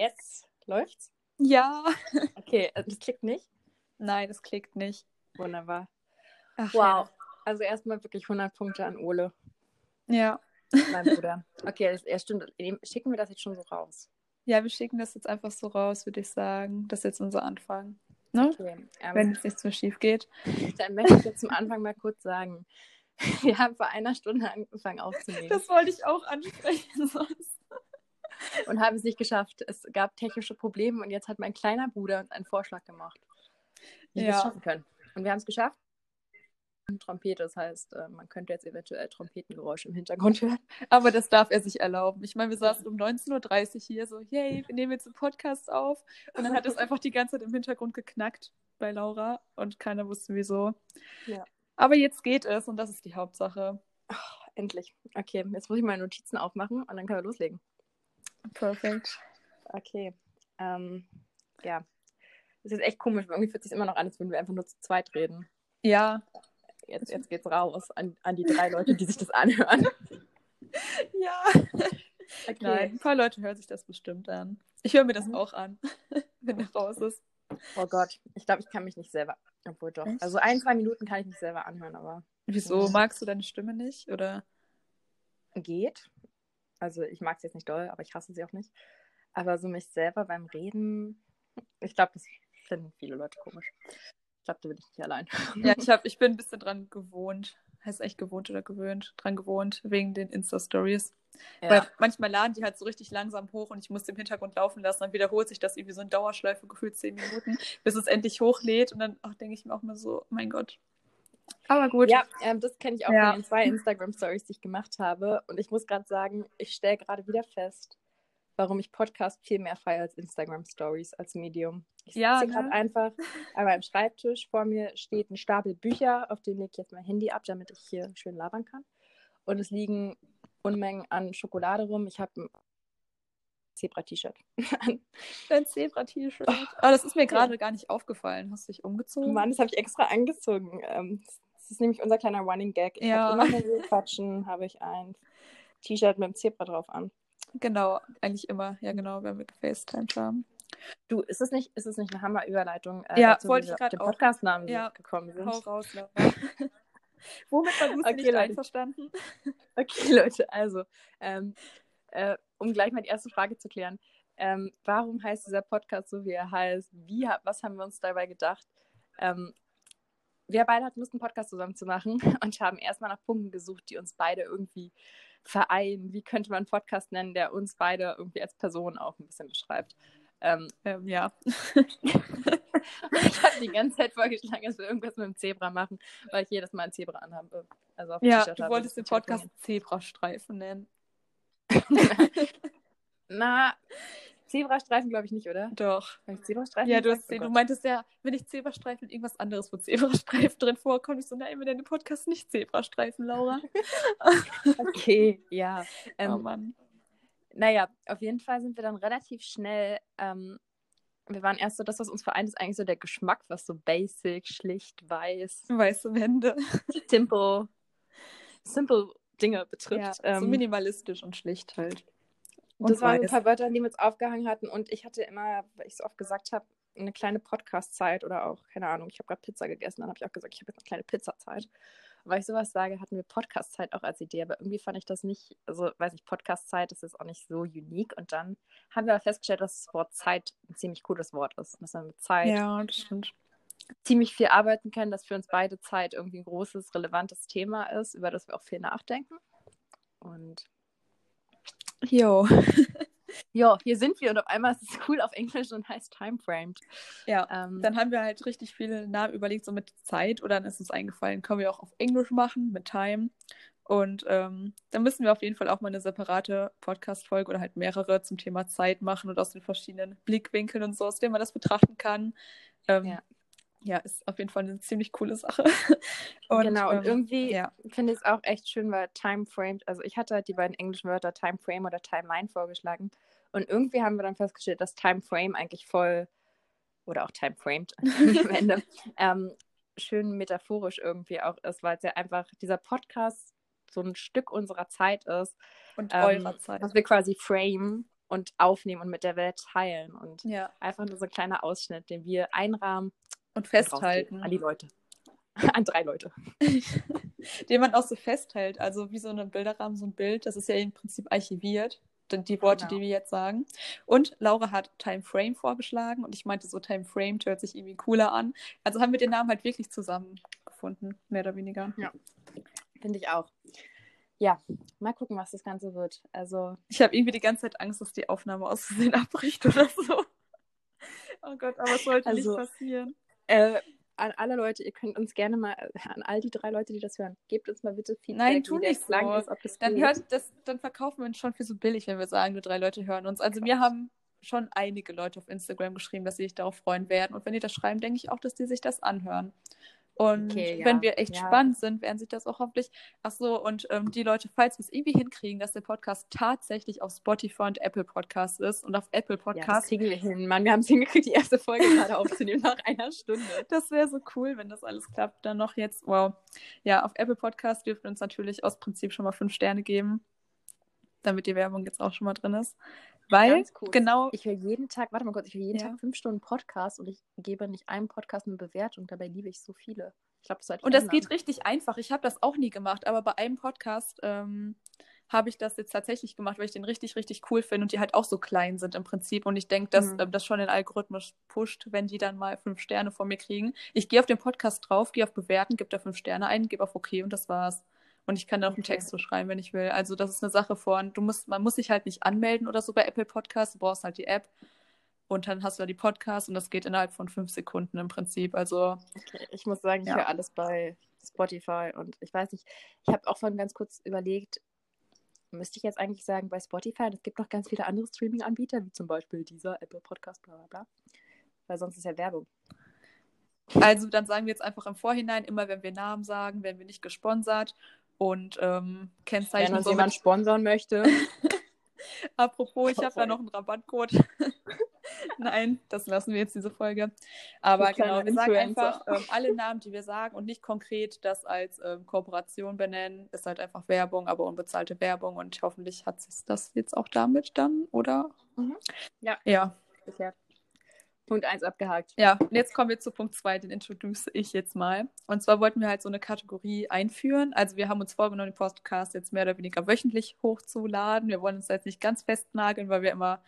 jetzt läuft's? Ja. Okay, äh, das klickt nicht? Nein, das klickt nicht. Wunderbar. Ach, Wow. Also erstmal wirklich 100 Punkte an Ole, Ja. mein Bruder. Okay, das, ja, stimmt. Schicken wir das jetzt schon so raus? Ja, wir schicken das jetzt einfach so raus, würde ich sagen. Das ist jetzt unser Anfang. Ne? Okay. Ähm, Wenn es nichts mehr schief geht. Dann möchte ich jetzt zum Anfang mal kurz sagen, wir haben vor einer Stunde angefangen aufzunehmen Das wollte ich auch ansprechen sonst. Und haben es nicht geschafft. Es gab technische Probleme und jetzt hat mein kleiner Bruder uns einen Vorschlag gemacht, wie wir es Ja. schaffen können. Und wir haben es geschafft. Trompete, das heißt, äh, man könnte jetzt eventuell Trompetengeräusche im Hintergrund hören. Aber das darf er sich erlauben. Ich meine, wir saßen um 19.30 Uhr hier so, yay, wir nehmen jetzt einen Podcast auf. Und dann hat es einfach die ganze Zeit im Hintergrund geknackt bei Laura und keiner wusste wieso. Ja. Aber jetzt geht es und das ist die Hauptsache. Endlich. Okay, jetzt muss ich meine Notizen aufmachen und dann können wir loslegen. Perfekt. Okay. Ähm, ja. Das ist echt komisch, weil irgendwie fühlt es sich immer noch an, als würden wir einfach nur zu zweit reden. Ja. Jetzt, jetzt geht's raus an, an die drei Leute, die sich das anhören. Ja. Okay. Nein, ein paar Leute hören sich das bestimmt an. Ich höre mir das Mhm. auch an, wenn er raus ist. Oh Gott, ich glaube, ich kann mich nicht selber. Obwohl doch. Also ein, zwei Minuten kann ich mich selber anhören, aber Wieso? Ja. Magst du deine Stimme nicht? Oder? geht. Also ich mag sie jetzt nicht doll, aber ich hasse sie auch nicht. Aber so mich selber beim Reden, ich glaube, das finden viele Leute komisch. Ich glaube, da bin ich nicht allein. Ja, ich, hab, ich bin ein bisschen dran gewohnt. Heißt echt gewohnt oder gewöhnt? Dran gewohnt, wegen den Insta-Stories. Weil Ja. manchmal laden die halt so richtig langsam hoch und ich muss im Hintergrund laufen lassen. Dann wiederholt sich das irgendwie so in Dauerschleife gefühlt zehn Minuten, bis es endlich hochlädt. Und dann denke ich mir auch mal so, mein Gott. Aber gut. Ja, ähm, das kenne ich auch Ja. von den zwei Instagram-Stories, die ich gemacht habe. Und ich muss gerade sagen, ich stelle gerade wieder fest, warum ich Podcast viel mehr feiere als Instagram-Stories als Medium. Ich Ja, sitze ne? gerade einfach an meinem Schreibtisch. Vor mir steht ein Stapel Bücher, auf den lege ich jetzt mein Handy ab, damit ich hier schön labern kann. Und es liegen Unmengen an Schokolade rum. Ich habe ein Zebra-T-Shirt. Dein Zebra-T-Shirt. Aber das ist mir gerade gar nicht aufgefallen. Hast du dich umgezogen? Mann, das habe ich extra angezogen. Ähm, das ist nämlich unser kleiner Running Gag. Ich Ja. habe immer, wenn wir quatschen, habe ich ein T-Shirt mit dem Zebra drauf an. Genau, eigentlich immer. Ja, genau, wenn wir gefacetimed haben. Du, ist es nicht, ist es nicht eine Hammer-Überleitung, äh, Ja, dazu, wollte ich den auch. Podcast-Namen Ja, gekommen sind? Hau raus. Womit war du Okay, nicht Leute. einverstanden? Okay, Leute, also, ähm, äh, um gleich mal die erste Frage zu klären. Ähm, warum heißt dieser Podcast so, wie er heißt? Wie, was haben wir uns dabei gedacht? Ähm, wir beide hatten Lust, einen Podcast zusammen zu machen und haben erstmal nach Punkten gesucht, die uns beide irgendwie vereinen. Wie könnte man einen Podcast nennen, der uns beide irgendwie als Person auch ein bisschen beschreibt? Ähm, Ähm, ja. ich habe die ganze Zeit vorgeschlagen, dass wir irgendwas mit dem Zebra machen, weil ich jedes Mal ein Zebra anhabe. Also Ja, du wolltest den Podcast Zebrastreifen nennen. Na, Zebrastreifen glaube ich nicht, oder? Doch. Habe ich Zebrastreifen Ja, du, hast, Oh du meintest ja, wenn ich Zebrastreifen irgendwas anderes, wo Zebrastreifen drin vorkommt. Ich so, nein, wir nennen den Podcast nicht Zebrastreifen, Laura. Okay, ja. Ähm, oh Mann. Naja, auf jeden Fall sind wir dann relativ schnell. Ähm, wir waren erst so, das, was uns vereint, ist eigentlich so der Geschmack, was so basic, schlicht, weiß, Weiße Wände. simple, simple Dinge betrifft. Ja, so ähm, minimalistisch und schlicht halt. Das waren ein paar Wörter, die wir uns aufgehangen hatten. Und ich hatte immer, weil ich so oft gesagt habe, eine kleine Podcast-Zeit oder auch, keine Ahnung, ich habe gerade Pizza gegessen, dann habe ich auch gesagt, ich habe jetzt eine kleine Pizza-Zeit. Und weil ich sowas sage, hatten wir Podcast-Zeit auch als Idee, aber irgendwie fand ich das nicht, also weiß ich, Podcast-Zeit ist jetzt auch nicht so unique. Und dann haben wir aber festgestellt, dass das Wort Zeit ein ziemlich cooles Wort ist. Und dass man mit Zeit Ja, ziemlich viel arbeiten können, dass für uns beide Zeit irgendwie ein großes, relevantes Thema ist, über das wir auch viel nachdenken. Und Jo. ja, hier sind wir und auf einmal ist es cool auf Englisch und heißt Timeframed. Ja. Ähm, Dann haben wir halt richtig viele Namen überlegt, so mit Zeit. Oder dann ist uns eingefallen, können wir auch auf Englisch machen, mit Time. Und ähm, dann müssen wir auf jeden Fall auch mal eine separate Podcast-Folge oder halt mehrere zum Thema Zeit machen und aus den verschiedenen Blickwinkeln und so, aus denen man das betrachten kann. Ähm, Ja. Ja. ist auf jeden Fall eine ziemlich coole Sache. Und, genau, und ähm, irgendwie ja. finde ich es auch echt schön, weil Timeframed, also ich hatte halt die beiden englischen Wörter Timeframe oder Timeline vorgeschlagen. Und irgendwie haben wir dann festgestellt, dass Timeframe eigentlich voll, oder auch Timeframed am Ende, ähm, schön metaphorisch irgendwie auch ist, weil es ja einfach dieser Podcast so ein Stück unserer Zeit ist, und ähm, eurer Zeit. was wir quasi frame und aufnehmen und mit der Welt teilen. Und Ja. einfach nur so ein kleiner Ausschnitt, den wir einrahmen Und festhalten. An die Leute. An drei Leute. den man auch so festhält. Also wie so ein Bilderrahmen, so ein Bild, das ist ja im Prinzip archiviert, die- Worte, Genau. die wir jetzt sagen. Und Laura hat Time Frame vorgeschlagen und ich meinte so, Time Frame hört sich irgendwie cooler an. Also haben wir den Namen halt wirklich zusammengefunden, mehr oder weniger. Finde ich auch. Ja, mal gucken, was das Ganze wird. Also, Ich habe irgendwie die ganze Zeit Angst, dass die Aufnahme aus Versehen abbricht oder so. Oh Gott, aber es sollte Also, nicht passieren. Äh, an alle Leute, ihr könnt uns gerne mal, an all die drei Leute, die das hören, gebt uns mal bitte Feedback, Nein, tu nicht so. ist, ob das Dann, hört das, dann verkaufen wir uns schon für so billig, wenn wir sagen, nur drei Leute hören uns. Also mir haben schon einige Leute auf Instagram geschrieben, dass sie sich darauf freuen werden. Und wenn die das schreiben, denke ich auch, dass die sich das anhören. Und Okay, ja, wenn wir echt ja. spannend sind, werden sich das auch hoffentlich. Ach so, und ähm, die Leute, falls wir es irgendwie hinkriegen, dass der Podcast tatsächlich auf Spotify und Apple Podcasts ist und auf Apple ja, das Podcasts, kriegen wir hin. Mann, wir haben es hingekriegt, die erste Folge gerade aufzunehmen nach einer Stunde. das wäre so cool, wenn das alles klappt. Dann noch jetzt, wow. Ja, auf Apple Podcasts dürfen wir uns natürlich aus Prinzip schon mal fünf Sterne geben, damit die Werbung jetzt auch schon mal drin ist. Weil, genau, Ich höre jeden Tag, warte mal kurz, ich höre jeden Ja. Tag fünf Stunden Podcast und ich gebe nicht einem Podcast eine Bewertung. Dabei liebe ich so viele. Ich glaube, das sollte ich Und das ändern. geht richtig einfach. Ich habe das auch nie gemacht, aber bei einem Podcast ähm, habe ich das jetzt tatsächlich gemacht, weil ich den richtig, richtig cool finde und die halt auch so klein sind im Prinzip. Und ich denke, dass Mhm. ähm, das schon den Algorithmus pusht, wenn die dann mal fünf Sterne von mir kriegen. Ich gehe auf den Podcast drauf, gehe auf Bewerten, gebe da fünf Sterne ein, gebe auf OK und das war's. Und ich kann da auch einen Okay. Text so schreiben, wenn ich will. Also das ist eine Sache von, du musst, man muss sich halt nicht anmelden oder so bei Apple Podcasts, du brauchst halt die App. Und dann hast du da die Podcasts und das geht innerhalb von fünf Sekunden im Prinzip. Also Okay, ich muss sagen, ich Ja. höre alles bei Spotify und ich weiß nicht, ich habe auch vorhin ganz kurz überlegt, müsste ich jetzt eigentlich sagen bei Spotify, es gibt noch ganz viele andere Streaming-Anbieter, wie zum Beispiel dieser Apple Podcast, bla bla bla, weil sonst ist ja Werbung. Also dann sagen wir jetzt einfach im Vorhinein, immer wenn wir Namen sagen, werden wir nicht gesponsert und ähm, Wenn Kennzeichen uns so jemand sponsern möchte, Apropos, ich habe da noch einen Rabattcode. Nein, das lassen wir jetzt diese Folge. Aber genau, wir sagen einfach ähm, alle Namen, die wir sagen und nicht konkret das als ähm, Kooperation benennen. Ist halt einfach Werbung, aber unbezahlte Werbung und hoffentlich hat sich das jetzt auch damit dann, oder? Mhm. Ja. Ja. geklärt. Punkt 1 abgehakt. Ja, und jetzt kommen wir zu Punkt 2, den introduce ich jetzt mal. Und zwar wollten wir halt so eine Kategorie einführen. Also wir haben uns vorgenommen, den Podcast jetzt mehr oder weniger wöchentlich hochzuladen. Wir wollen uns jetzt nicht ganz festnageln, weil wir immer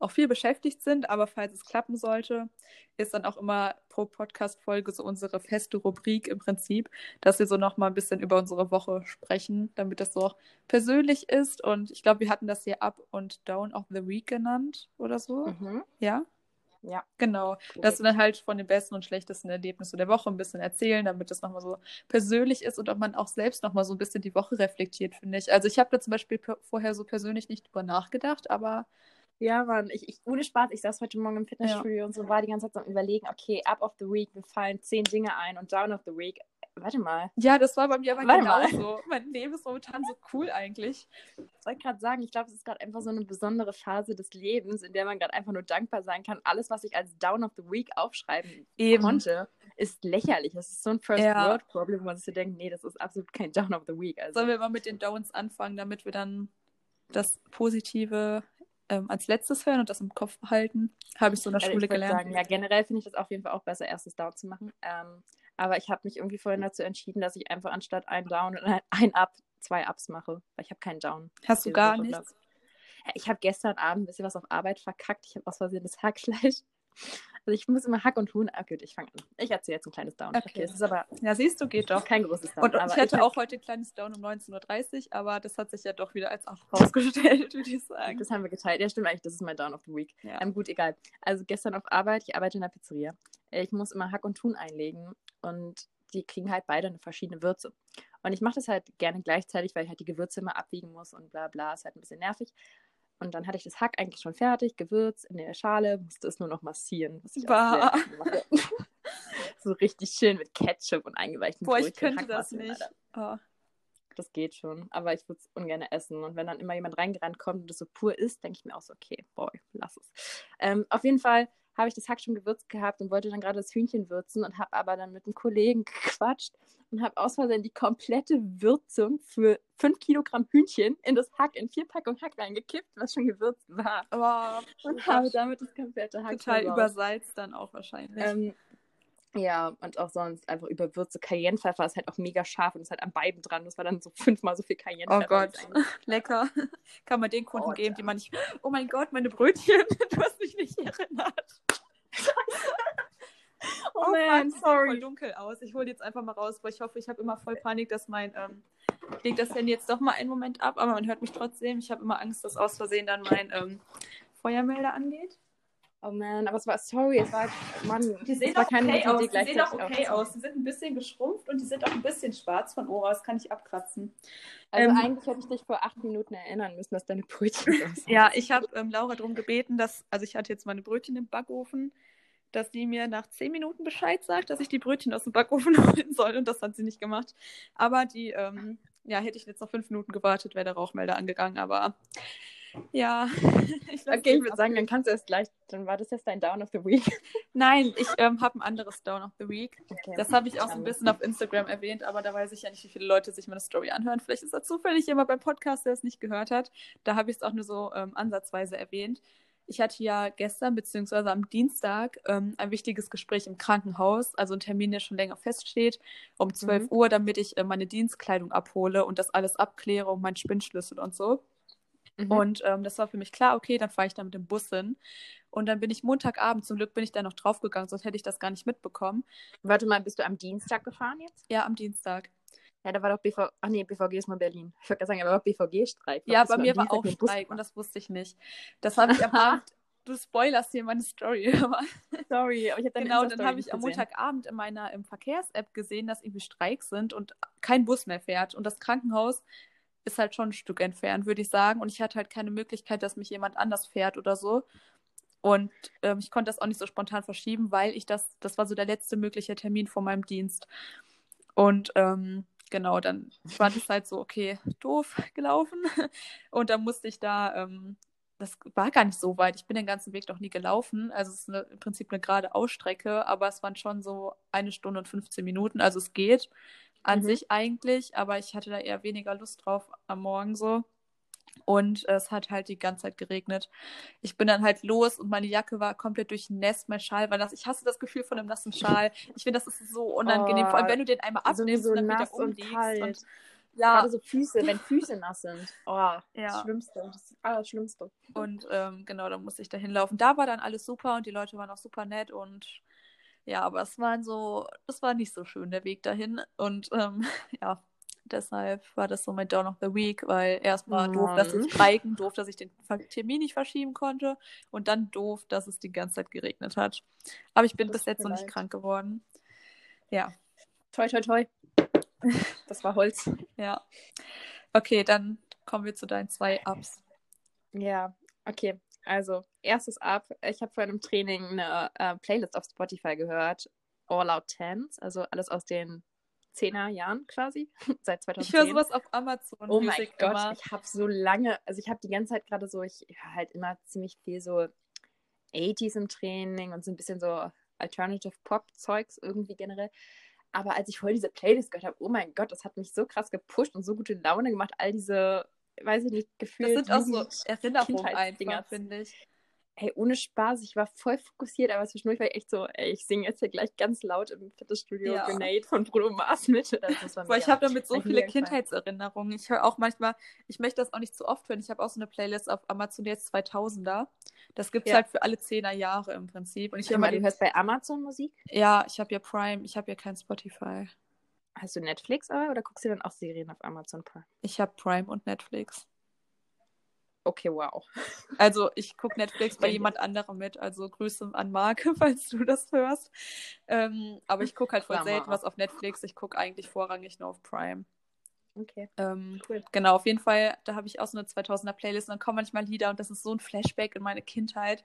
auch viel beschäftigt sind. Aber falls es klappen sollte, ist dann auch immer pro Podcast-Folge so unsere feste Rubrik im Prinzip, dass wir so nochmal ein bisschen über unsere Woche sprechen, damit das so auch persönlich ist. Und ich glaube, wir hatten das hier Up und Down of the Week genannt oder so. Mhm. Ja? Ja. Genau, dass wir dann halt von den besten und schlechtesten Erlebnissen der Woche ein bisschen erzählen, damit das nochmal so persönlich ist und ob man auch selbst nochmal so ein bisschen die Woche reflektiert, finde ich. Also ich habe da zum Beispiel vorher so persönlich nicht drüber nachgedacht, aber Ja, Mann, ich, ich, ohne Spaß, ich saß heute Morgen im Fitnessstudio und so war die ganze Zeit so am überlegen, okay, up of the week, mir fallen zehn Dinge ein und down of the week, warte mal. ja, das war bei mir aber Warte mal. genauso. Mein Leben ist momentan so cool eigentlich. Ich wollte gerade sagen, ich glaube, es ist gerade einfach so eine besondere Phase des Lebens, in der man gerade einfach nur dankbar sein kann. Alles, was ich als down of the week aufschreiben Eben. konnte, ist lächerlich. Das ist so ein First Ja. World Problem, wo man sich so denkt, nee, das ist absolut kein down of the week. Also, Sollen wir mal mit den Downs anfangen, damit wir dann das Positive ähm, als letztes hören und das im Kopf behalten? Habe ich so in der Also Schule gelernt. Sagen, ja, generell finde ich das auf jeden Fall auch besser, erstes Down zu machen. Ähm, aber ich habe mich irgendwie vorhin dazu entschieden, dass ich einfach anstatt ein Down und ein- ein Up zwei Ups mache. Weil ich habe keinen Down. Hast du gar nichts? glaub ich. Ich habe gestern Abend ein bisschen was auf Arbeit verkackt. Ich habe aus Versehen das Hackfleisch. Also ich muss immer Hack und Huhn. Ah, gut, ich fange an. Ich erzähle jetzt ein kleines Down. Okay. Okay. es ist aber Ja, siehst du, geht doch. kein großes Down. Und, und ich hatte hab- auch heute ein kleines Down um 19.30 Uhr, aber das hat sich ja doch wieder als Up rausgestellt, würde ich sagen. Das haben wir geteilt. Ja, stimmt eigentlich. Das ist mein Down of the Week. Ja. Ähm, gut, egal. Also gestern auf Arbeit, ich arbeite in der Pizzeria. Ich muss immer Hack und Thun einlegen und die kriegen halt beide eine verschiedene Würze. Und ich mache das halt gerne gleichzeitig, weil ich halt die Gewürze immer abwiegen muss und bla bla, ist halt ein bisschen nervig. Und dann hatte ich das Hack eigentlich schon fertig, Gewürz in der Schale, musste es nur noch massieren, was ich auch Bah. mache. so richtig schön mit Ketchup und eingeweichten Boah, ich Brötchen könnte das Hackmassen, nicht. Oh. Das geht schon, aber ich würde es ungern essen. Und wenn dann immer jemand reingerannt kommt und das so pur ist, denke ich mir auch so, okay, boy, lass es. Ähm, auf jeden Fall habe ich das Hack schon gewürzt gehabt und wollte dann gerade das Hühnchen würzen und habe aber dann mit einem Kollegen gequatscht und habe aus Versehen die komplette Würzung für 5 Kilogramm Hühnchen in das Hack, in vier Packungen Hack reingekippt, was schon gewürzt war. Oh, und habe damit das komplette Hack total übersalzt dann auch wahrscheinlich. Ähm, ja, und auch sonst einfach überwürze Cayennepfeffer ist halt auch mega scharf und ist halt an beiden dran. Das war dann so fünfmal so viel oh Cayennepfeffer. Gott, es eigentlich- lecker. Kann man den Kunden Oh, geben, ja. die man nicht. Oh mein Gott, meine Brötchen. Du hast mich nicht erinnert. Oh fuck, man, sieht voll sorry. dunkel aus. Ich hole jetzt einfach mal raus, weil ich hoffe, ich habe immer voll Panik, dass mein. Ähm, ich leg das Handy jetzt doch mal einen Moment ab, aber man hört mich trotzdem. Ich habe immer Angst, dass aus Versehen dann mein ähm, Feuermelder angeht. Oh man, aber es war, sorry, es war, Mann, Die sehen es war auch keine okay aus. Die sehen auch okay aufzunehmen. aus. Die sind ein bisschen geschrumpft und die sind auch ein bisschen schwarz von oben. Das kann ich abkratzen. Also Ähm, eigentlich hätte ich dich vor acht Minuten erinnern müssen, dass deine Brötchen sind. Ja, ich habe ähm, Laura darum gebeten, dass, also ich hatte jetzt meine Brötchen im Backofen, dass sie mir nach zehn Minuten Bescheid sagt, dass ich die Brötchen aus dem Backofen holen soll und das hat sie nicht gemacht. Aber die, ähm, ja, hätte ich jetzt noch fünf Minuten gewartet, wäre der Rauchmelder angegangen, aber ja. ich Okay, ich würde sagen, dann kannst du es gleich, dann war das jetzt dein Down of the Week. Nein, ich ähm, habe ein anderes Down of the Week. Okay. Das habe ich auch so ein bisschen auf Instagram erwähnt, aber da weiß ich ja nicht, wie viele Leute sich meine Story anhören. Vielleicht ist da zufällig jemand beim Podcast, der es nicht gehört hat. Da habe ich es auch nur so ähm, ansatzweise erwähnt. Ich hatte ja gestern beziehungsweise am Dienstag ähm, ein wichtiges Gespräch im Krankenhaus, also ein Termin, der schon länger feststeht, um 12 Mhm. Uhr, damit ich äh, meine Dienstkleidung abhole und das alles abkläre und meinen Spinnschlüssel und so. Mhm. Und ähm, das war für mich klar, okay, dann fahre ich da mit dem Bus hin. Und dann bin ich Montagabend, zum Glück bin ich da noch draufgegangen, sonst hätte ich das gar nicht mitbekommen. Warte mal, bist du am Dienstag gefahren jetzt? Ja, am Dienstag. Ja, da war doch BVG, ach nee, BVG ist nur Berlin. Ich wollte gerade sagen, aber war BVG-Streik. Ja, bei mir war auch Streik und das wusste ich nicht. Das habe ich am Abend. Du spoilerst hier meine Story. Aber Sorry, aber ich habe genau, dann habe ich am. Montagabend in meiner im Verkehrs-App gesehen, dass irgendwie Streiks sind und kein Bus mehr fährt. Und das Krankenhaus ist halt schon ein Stück entfernt, würde ich sagen. Und ich hatte halt keine Möglichkeit, dass mich jemand anders fährt oder so. Und ähm, ich konnte das auch nicht so spontan verschieben, weil ich das, das war so der letzte mögliche Termin vor meinem Dienst. Und ähm, genau, dann war das halt so, okay, doof gelaufen. Und dann musste ich da, ähm, das war gar nicht so weit. Ich bin den ganzen Weg noch nie gelaufen. Also es ist eine, im Prinzip eine gerade Ausstrecke, aber es waren schon so eine Stunde und 15 Minuten. Also es geht an Mhm. sich eigentlich, aber ich hatte da eher weniger Lust drauf am Morgen so. Und es hat halt die ganze Zeit geregnet. Ich bin dann halt los und meine Jacke war komplett durchnässt, mein Schal war nass. Ich hasse das Gefühl von einem nassen Schal. Ich finde, das ist so unangenehm. Vor allem, Oh, wenn du den einmal abnimmst Sowieso und dann wieder nass und. Und, ja, Gerade so Füße, wenn Füße nass sind. Oh, Ja. das Schlimmste. Das Allerschlimmste. Und ähm, genau, da musste ich da hinlaufen. Da war dann alles super und die Leute waren auch super nett und ja, aber es war so, das war nicht so schön, der Weg dahin. Und ähm, ja, deshalb war das so mein Down of the Week, weil erstmal doof, dass es streiken, doof, dass ich den Termin nicht verschieben konnte und dann doof, dass es die ganze Zeit geregnet hat. Aber ich bin Das bis jetzt noch nicht krank geworden. Ja, Toi, toi, toi. Das war Holz. ja. Okay, dann kommen wir zu deinen zwei Ups. Ja, okay. Also, erstes Ab. Ich habe vor einem Training eine äh, Playlist auf Spotify gehört. All Out Tens. Also alles aus den 10er Jahren quasi. Seit 2010. Ich höre sowas auf Amazon Oh mein Gott, immer. ich habe so lange, also ich habe die ganze Zeit gerade so, ich höre halt immer ziemlich viel so 80s im Training und so ein bisschen so Alternative Pop-Zeugs irgendwie generell. Aber als ich voll diese Playlist gehört habe, oh mein Gott, das hat mich so krass gepusht und so gute Laune gemacht, all diese, weiß ich nicht, Das Gefühle. sind auch so Erinnerungen Kindheitsdinger. einfach, finde ich. Ey, ohne Spaß, ich war voll fokussiert, aber zwischendurch war ich echt so, ey, ich singe jetzt hier gleich ganz laut im Fitnessstudio Ja. Grenade von Bruno Mars mit. Das Weil ich habe damit so viele. Kindheitserinnerungen. Ich höre auch manchmal, ich möchte das auch nicht zu oft hören. Ich habe auch so eine Playlist auf Amazon jetzt 2000er. Das gibt es Ja. halt für alle zehner Jahre im Prinzip. Und ich höre Hör mal, du hörst bei Amazon Musik? ja, ich habe ja Prime, ich habe ja kein Spotify. Hast du Netflix aber oder guckst du dann auch Serien auf Amazon Prime? Ich habe Prime und Netflix. Okay, wow. Also ich gucke Netflix bei jemand anderem mit. Also Grüße an Marc, falls du das hörst. Ähm, aber ich gucke halt voll selten was auf Netflix. Ich gucke eigentlich vorrangig nur auf Prime. Okay, Ähm, cool. Genau, auf jeden Fall, da habe ich auch so eine 2000er Playlist und dann kommen manchmal Lieder und das ist so ein Flashback in meine Kindheit.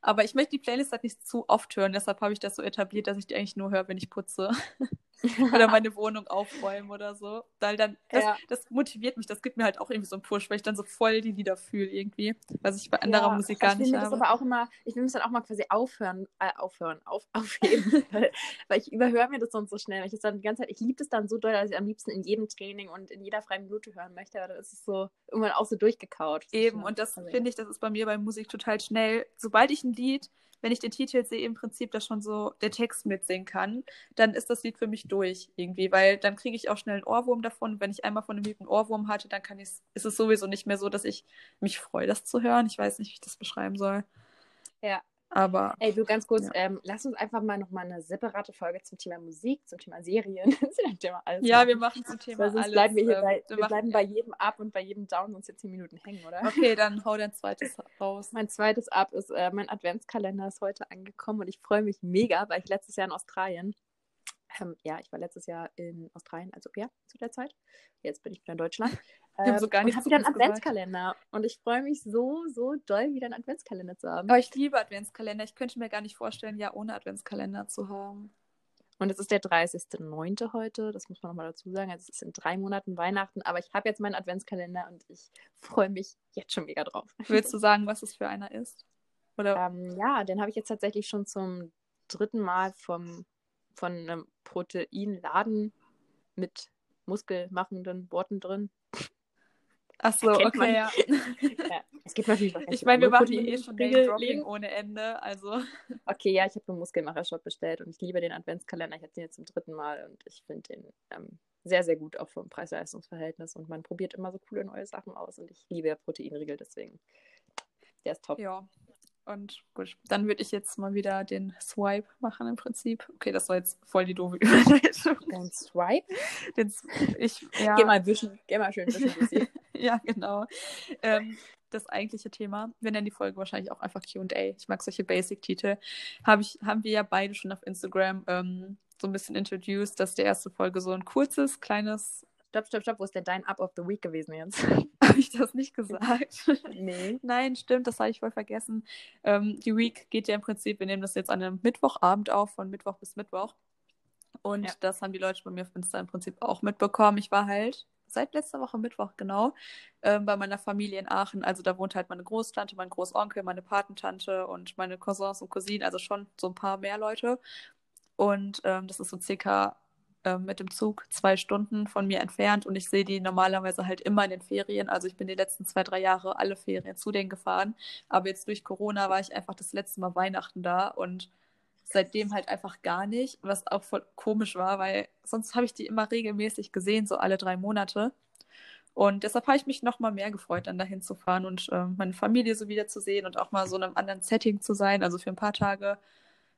Aber ich möchte die Playlist halt nicht zu oft hören, deshalb habe ich das so etabliert, dass ich die eigentlich nur höre, wenn ich putze. oder meine Wohnung aufräumen oder so. Weil dann, das, Ja. das motiviert mich, das gibt mir halt auch irgendwie so einen Push, weil ich dann so voll die Lieder fühle irgendwie, was ich bei anderer Ja, Musik gar ich nicht will mir das habe. aber auch immer, ich will es dann auch mal quasi aufhören, äh, aufhören, auf, aufheben, weil, weil ich überhöre mir das sonst so schnell. Weil ich das dann die ganze Zeit, ich liebe das dann so doll, dass ich am liebsten in jedem Training und in jeder freien Minute hören möchte, aber dann ist es so irgendwann auch so durchgekaut. Eben, und das finde ich, das ist bei mir bei Musik total schnell. Sobald ich ein Lied, wenn ich den Titel sehe, im Prinzip, dass schon so der Text mitsingen kann, dann ist das Lied für mich durch irgendwie, weil dann kriege ich auch schnell einen Ohrwurm davon. Wenn ich einmal von einem Lied einen Ohrwurm hatte, dann kann ich ist es sowieso nicht mehr so, dass ich mich freue, das zu hören. Ich weiß nicht, wie ich das beschreiben soll. Ja. Aber Ey, du ganz kurz, Ja. ähm, lass uns einfach mal nochmal eine separate Folge zum Thema Musik, zum Thema Serien, zum Thema alles. ja, wir machen zum Thema Weil sonst alles. bleiben wir hier ähm, bei, wir machen- bleiben bei jedem Up und bei jedem Down uns jetzt zehn Minuten hängen, oder? Okay, dann hau dein zweites raus. Mein zweites Up ist, äh, mein Adventskalender ist heute angekommen und ich freue mich mega, weil ich letztes Jahr in Australien, ähm, ja, ich war letztes Jahr in Australien als Au pair zu der Zeit. Jetzt bin ich wieder in Deutschland. haben so gar und nichts habe wieder einen. Adventskalender. Und ich freue mich so, so doll, wieder einen Adventskalender zu haben. Aber ich liebe Adventskalender. Ich könnte mir gar nicht vorstellen, ja ohne Adventskalender zu haben. Und es ist der 30.09. heute, das muss man nochmal dazu sagen. Also es ist in drei Monaten Weihnachten, aber ich habe jetzt meinen Adventskalender und ich freue mich jetzt schon mega drauf. Willst du sagen, was es für einer ist? Oder Ähm, ja, den habe ich jetzt tatsächlich schon zum dritten Mal vom, von einem Proteinladen mit muskelmachenden Worten drin. Ach so, Kennt man. okay, ja. Ja, es gibt natürlich Ich meine, wir machen eh schon Name-Dropping ohne Ende, also Okay, ja, ich habe einen Muskelmacher-Shop bestellt und ich liebe den Adventskalender. Ich habe den jetzt zum dritten Mal und ich finde den ähm, sehr, sehr gut, auch vom Preis-Leistungs-Verhältnis. Und man probiert immer so coole neue Sachen aus und ich liebe ja Proteinriegel, deswegen. Der ist top. ja. Und gut, dann würde ich jetzt mal wieder den Swipe machen im Prinzip. Okay, das war jetzt voll die doofe Überleitung. Dein Swipe? Den, ich, ja, Geh mal wischen, geh mal schön wischen, ja, genau. Ähm, das eigentliche Thema, wir nennen die Folge wahrscheinlich auch einfach QA. Ich mag solche Basic-Titel. Hab ich, haben wir ja beide schon auf Instagram ähm, so ein bisschen introduced, dass die erste Folge so ein kurzes, kleines. Stopp, stopp, stopp, wo ist denn dein Up of the Week gewesen jetzt? Habe ich das nicht gesagt? nee. Nein, stimmt, das habe ich voll vergessen. Ähm, die Week geht ja im Prinzip, wir nehmen das jetzt an einem Mittwochabend auf, von Mittwoch bis Mittwoch. Und Ja. das haben die Leute bei mir auf Insta im Prinzip auch mitbekommen. Ich war halt seit letzter Woche Mittwoch genau ähm, bei meiner Familie in Aachen. Also da wohnt halt meine Großtante, mein Großonkel, meine Patentante und meine Cousins und Cousinen, also schon so ein paar mehr Leute. Und ähm, das ist so circa ähm, mit dem Zug zwei Stunden von mir entfernt und ich sehe die normalerweise halt immer in den Ferien. Also ich bin die letzten zwei, drei Jahre alle Ferien zu denen gefahren. Aber jetzt durch Corona war ich einfach das letzte Mal Weihnachten da und seitdem halt einfach gar nicht, was auch voll komisch war, weil sonst habe ich die immer regelmäßig gesehen, so alle drei Monate. Und deshalb habe ich mich noch mal mehr gefreut, dann dahin zu fahren und ähm, meine Familie so wiederzusehen und auch mal so in einem anderen Setting zu sein, also für ein paar Tage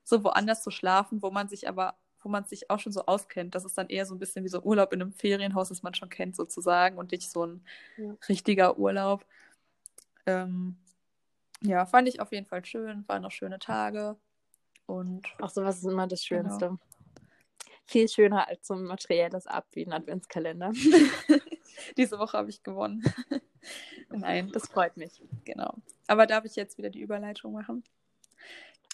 so woanders zu schlafen, wo man sich aber, wo man sich auch schon so auskennt. Das ist dann eher so ein bisschen wie so Urlaub in einem Ferienhaus, das man schon kennt sozusagen und nicht so ein Ja. richtiger Urlaub. Ähm, ja, fand ich auf jeden Fall schön, waren noch schöne Tage und Ach, sowas ist immer das Genau. Schönste. Viel schöner als so ein materielles Ab wie ein Adventskalender. diese Woche habe ich gewonnen. Nein, Das freut mich. genau. Aber darf ich jetzt wieder die Überleitung machen?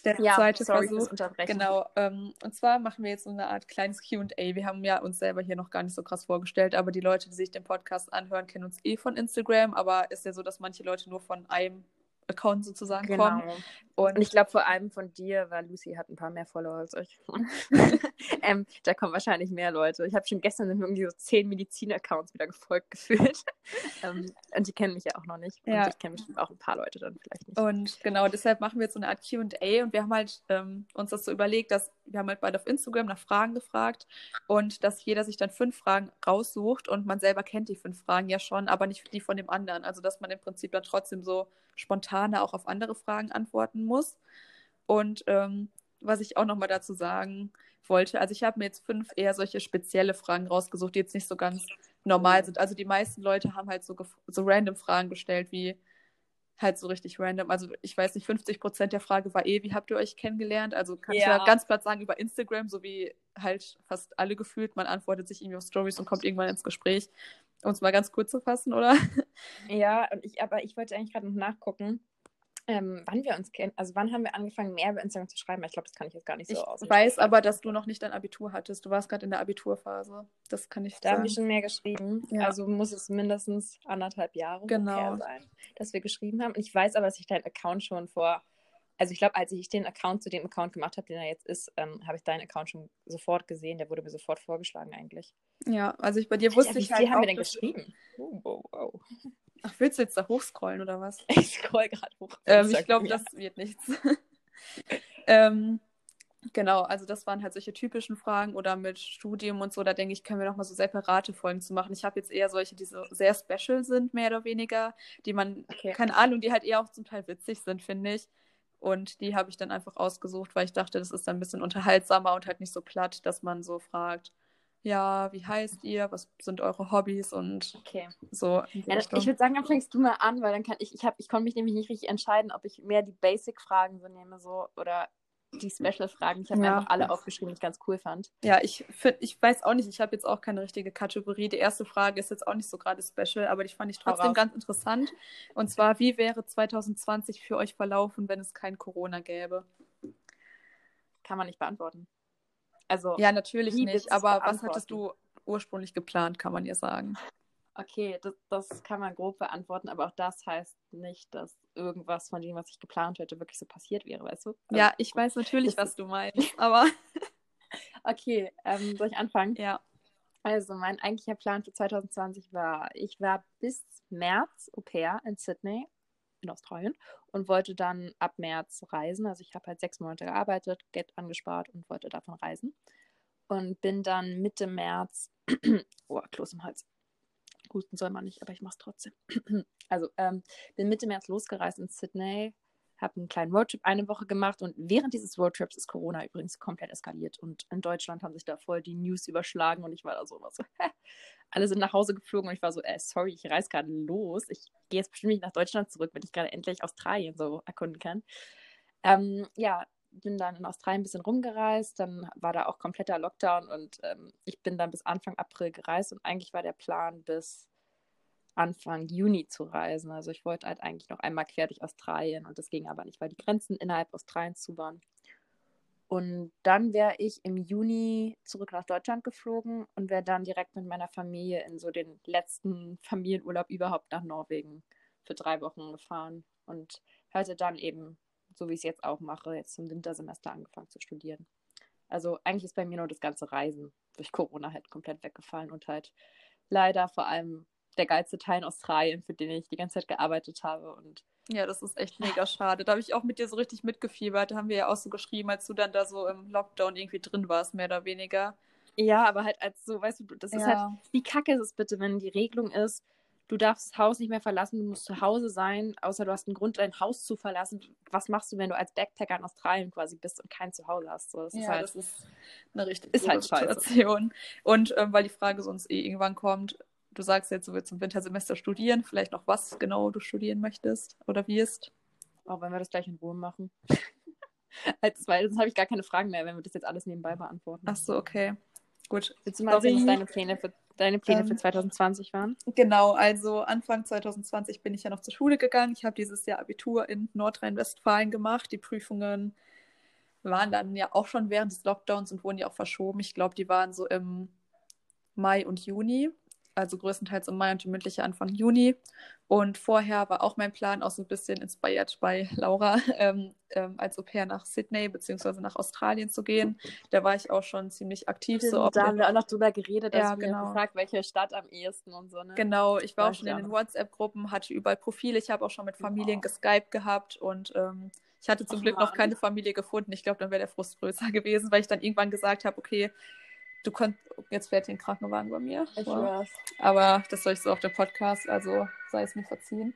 Der Ja, zweite sorry Versuch. Genau, ähm, und zwar machen wir jetzt so eine Art kleines QA. Wir haben ja uns selber hier noch gar nicht so krass vorgestellt, aber die Leute, die sich den Podcast anhören, kennen uns eh von Instagram, aber ist ja so, dass manche Leute nur von einem Account sozusagen kommen. Genau. Und, Und ich glaube vor allem von dir, weil Lucy hat ein paar mehr Follower als ich. ähm, da kommen wahrscheinlich mehr Leute. Ich habe schon gestern irgendwie so zehn Medizin-Accounts wieder gefolgt gefühlt. ähm, und die kennen mich ja auch noch nicht. Ja. Und ich kenne bestimmt auch ein paar Leute dann vielleicht nicht. und genau, deshalb machen wir jetzt so eine Art QA und wir haben halt ähm, uns das so überlegt, dass wir haben halt beide auf Instagram nach Fragen gefragt und dass jeder sich dann fünf Fragen raussucht und man selber kennt die fünf Fragen ja schon, aber nicht die von dem anderen. Also dass man im Prinzip dann trotzdem so spontaner auch auf andere Fragen antworten muss. Und ähm, was ich auch nochmal dazu sagen wollte, also ich habe mir jetzt fünf eher solche spezielle Fragen rausgesucht, die jetzt nicht so ganz normal sind. Also die meisten Leute haben halt so, so random Fragen gestellt, wie halt so richtig random. Also ich weiß nicht, 50 Prozent der Frage war eh, wie habt ihr euch kennengelernt? Also kann ich Ja. ja ganz platt sagen, über Instagram, so wie halt fast alle gefühlt. Man antwortet sich irgendwie auf Stories und kommt irgendwann ins Gespräch. Um es mal ganz kurz zu fassen, oder? Ja, und ich, aber ich wollte eigentlich gerade noch nachgucken. ähm, wann wir uns kennen. Also wann haben wir angefangen, mehr über Instagram zu schreiben? Ich glaube, das kann ich jetzt gar nicht so Ich aus. weiß aber, dass du noch nicht dein Abitur hattest. Du warst gerade in der Abiturphase. Das kann ich Da haben sagen. wir schon mehr geschrieben. Ja. Also muss es mindestens anderthalb Jahre Genau. sein, dass wir geschrieben haben. Und ich weiß aber, dass ich deinen Account schon vor, also ich glaube, als ich den Account zu dem Account gemacht habe, den er jetzt ist, ähm, habe ich deinen Account schon sofort gesehen. Der wurde mir sofort vorgeschlagen eigentlich. Ja, also ich bei dir Ja, wusste wie ich viel halt haben auch, wir denn geschrieben? Oh, wow, wow. Ach, willst du jetzt da hochscrollen oder was? Ich scroll gerade hoch. Ähm, ich glaube, Ja. das wird nichts. ähm, genau, also das waren halt solche typischen Fragen oder mit Studium und so, da denke ich, können wir noch mal so separate Folgen zu machen. Ich habe jetzt eher solche, die so sehr special sind, mehr oder weniger, die man, Okay. keine Ahnung, die halt eher auch zum Teil witzig sind, finde ich. Und die habe ich dann einfach ausgesucht, weil ich dachte, das ist dann ein bisschen unterhaltsamer und halt nicht so platt, dass man so fragt, ja, wie heißt ihr, was sind eure Hobbys und Okay. so. Ja, das, ich würde sagen, dann fängst du mal an, weil dann kann ich, ich habe, ich konnte mich nämlich nicht richtig entscheiden, ob ich mehr die Basic-Fragen so nehme, so oder die Special-Fragen. Ich habe Ja. einfach alle aufgeschrieben, die ich ganz cool fand. Ja, ich find, ich weiß auch nicht, ich habe jetzt auch keine richtige Kategorie. Die erste Frage ist jetzt auch nicht so gerade special, aber die fand ich trotzdem ganz interessant. Und zwar, wie wäre 2020 für euch verlaufen, wenn es kein Corona gäbe? Kann man nicht beantworten. Also, Ja, natürlich nicht, aber was hattest du ursprünglich geplant, kann man ja sagen. Okay, das, das kann man grob beantworten, aber auch das heißt nicht, dass irgendwas von dem, was ich geplant hätte, wirklich so passiert wäre, weißt du? Also, Ja, ich weiß natürlich, was du meinst, aber Okay, ähm, soll ich anfangen? ja. Also, mein eigentlicher Plan für 2020 war, ich war bis März Au pair in Sydney in Australien und wollte dann ab März reisen. Also ich habe halt sechs Monate gearbeitet, Geld angespart und wollte davon reisen. Und bin dann Mitte März, oh, Kloß im Hals. Husten soll man nicht, aber ich mache es trotzdem. also ähm, bin Mitte März losgereist in Sydney, habe einen kleinen Roadtrip eine Woche gemacht und während dieses Roadtrips ist Corona übrigens komplett eskaliert und in Deutschland haben sich da voll die News überschlagen und ich war da so so, alle sind nach Hause geflogen und ich war so, äh, sorry, ich reise gerade los. Ich gehe jetzt bestimmt nicht nach Deutschland zurück, wenn ich gerade endlich Australien so erkunden kann. Ähm, ja, bin dann in Australien ein bisschen rumgereist, dann war da auch kompletter Lockdown und ähm, ich bin dann bis Anfang April gereist und eigentlich war der Plan bis Anfang Juni zu reisen. Also ich wollte halt eigentlich noch einmal quer durch Australien und das ging aber nicht, weil die Grenzen innerhalb Australiens zu waren. Und dann wäre ich im Juni zurück nach Deutschland geflogen und wäre dann direkt mit meiner Familie in so den letzten Familienurlaub überhaupt nach Norwegen für drei Wochen gefahren und hätte dann eben, so wie ich es jetzt auch mache, jetzt zum Wintersemester angefangen zu studieren. Also eigentlich ist bei mir nur das ganze Reisen durch Corona halt komplett weggefallen und halt leider vor allem der geilste Teil in Australien, für den ich die ganze Zeit gearbeitet habe und Ja, das ist echt mega schade. Da habe ich auch mit dir so richtig mitgefiebert. Da haben wir ja auch so geschrieben, als du dann da so im Lockdown irgendwie drin warst, mehr oder weniger. ja, aber halt als so, weißt du, das ist halt Wie kacke ist es bitte, wenn die Regelung ist, du darfst das Haus nicht mehr verlassen, du musst zu Hause sein, außer du hast einen Grund, dein Haus zu verlassen. Was machst du, wenn du als Backpacker in Australien quasi bist und kein Zuhause hast? So, das ja, ist halt, das ist eine richtig ist halt. Situation. Und ähm, weil die Frage sonst eh irgendwann kommt, du sagst jetzt, du willst im Wintersemester studieren, vielleicht noch was genau du studieren möchtest oder wirst. auch wenn wir das gleich in Ruhe machen. als, weil sonst habe ich gar keine Fragen mehr, wenn wir das jetzt alles nebenbei beantworten. Ach so, okay. Gut. Du mal erzählen, was deine Pläne für, deine Pläne für Ähm, 2020 waren? Genau, also Anfang 2020 bin ich ja noch zur Schule gegangen. Ich habe dieses Jahr Abitur in Nordrhein-Westfalen gemacht. Die Prüfungen waren dann ja auch schon während des Lockdowns und wurden ja auch verschoben. Ich glaube, die waren so im Mai und Juni, also größtenteils im Mai und die mündliche Anfang Juni. Und vorher war auch mein Plan, auch so ein bisschen inspiriert bei Laura, ähm, ähm, als Au pair nach Sydney beziehungsweise nach Australien zu gehen. Da war ich auch schon ziemlich aktiv. So da haben wir auch noch drüber geredet, dass Ja, wir genau. gefragt, welche Stadt am ehesten und so, ne? Genau, ich war auch schon in den. WhatsApp-Gruppen, hatte überall Profile. Ich habe auch schon mit Familien Wow. geskypt gehabt und ähm, ich hatte zum Ach, Glück noch keine Familie gefunden. Ich glaube, dann wäre der Frust größer gewesen, weil ich dann irgendwann gesagt habe, okay, du konntest, jetzt fährt hier ein Krankenwagen bei mir. Ich Wow. schwör's. Aber das soll ich so auf dem Podcast, also sei es mir verziehen.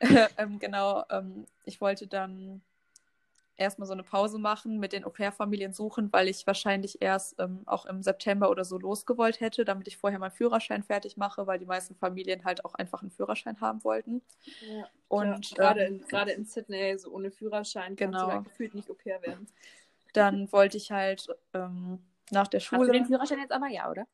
ähm, genau, ähm, ich wollte dann erstmal so eine Pause machen, mit den Au-pair-Familien suchen, weil ich wahrscheinlich erst ähm, auch im September oder so losgewollt hätte, damit ich vorher meinen Führerschein fertig mache, weil die meisten Familien halt auch einfach einen Führerschein haben wollten. Ja. Und ja, gerade, ähm, in, gerade in Sydney, so ohne Führerschein, kannst Genau. du da gefühlt nicht Au pair werden. dann wollte ich halt ähm, nach der Hast du Schule. den Führerschein jetzt aber, ja, oder?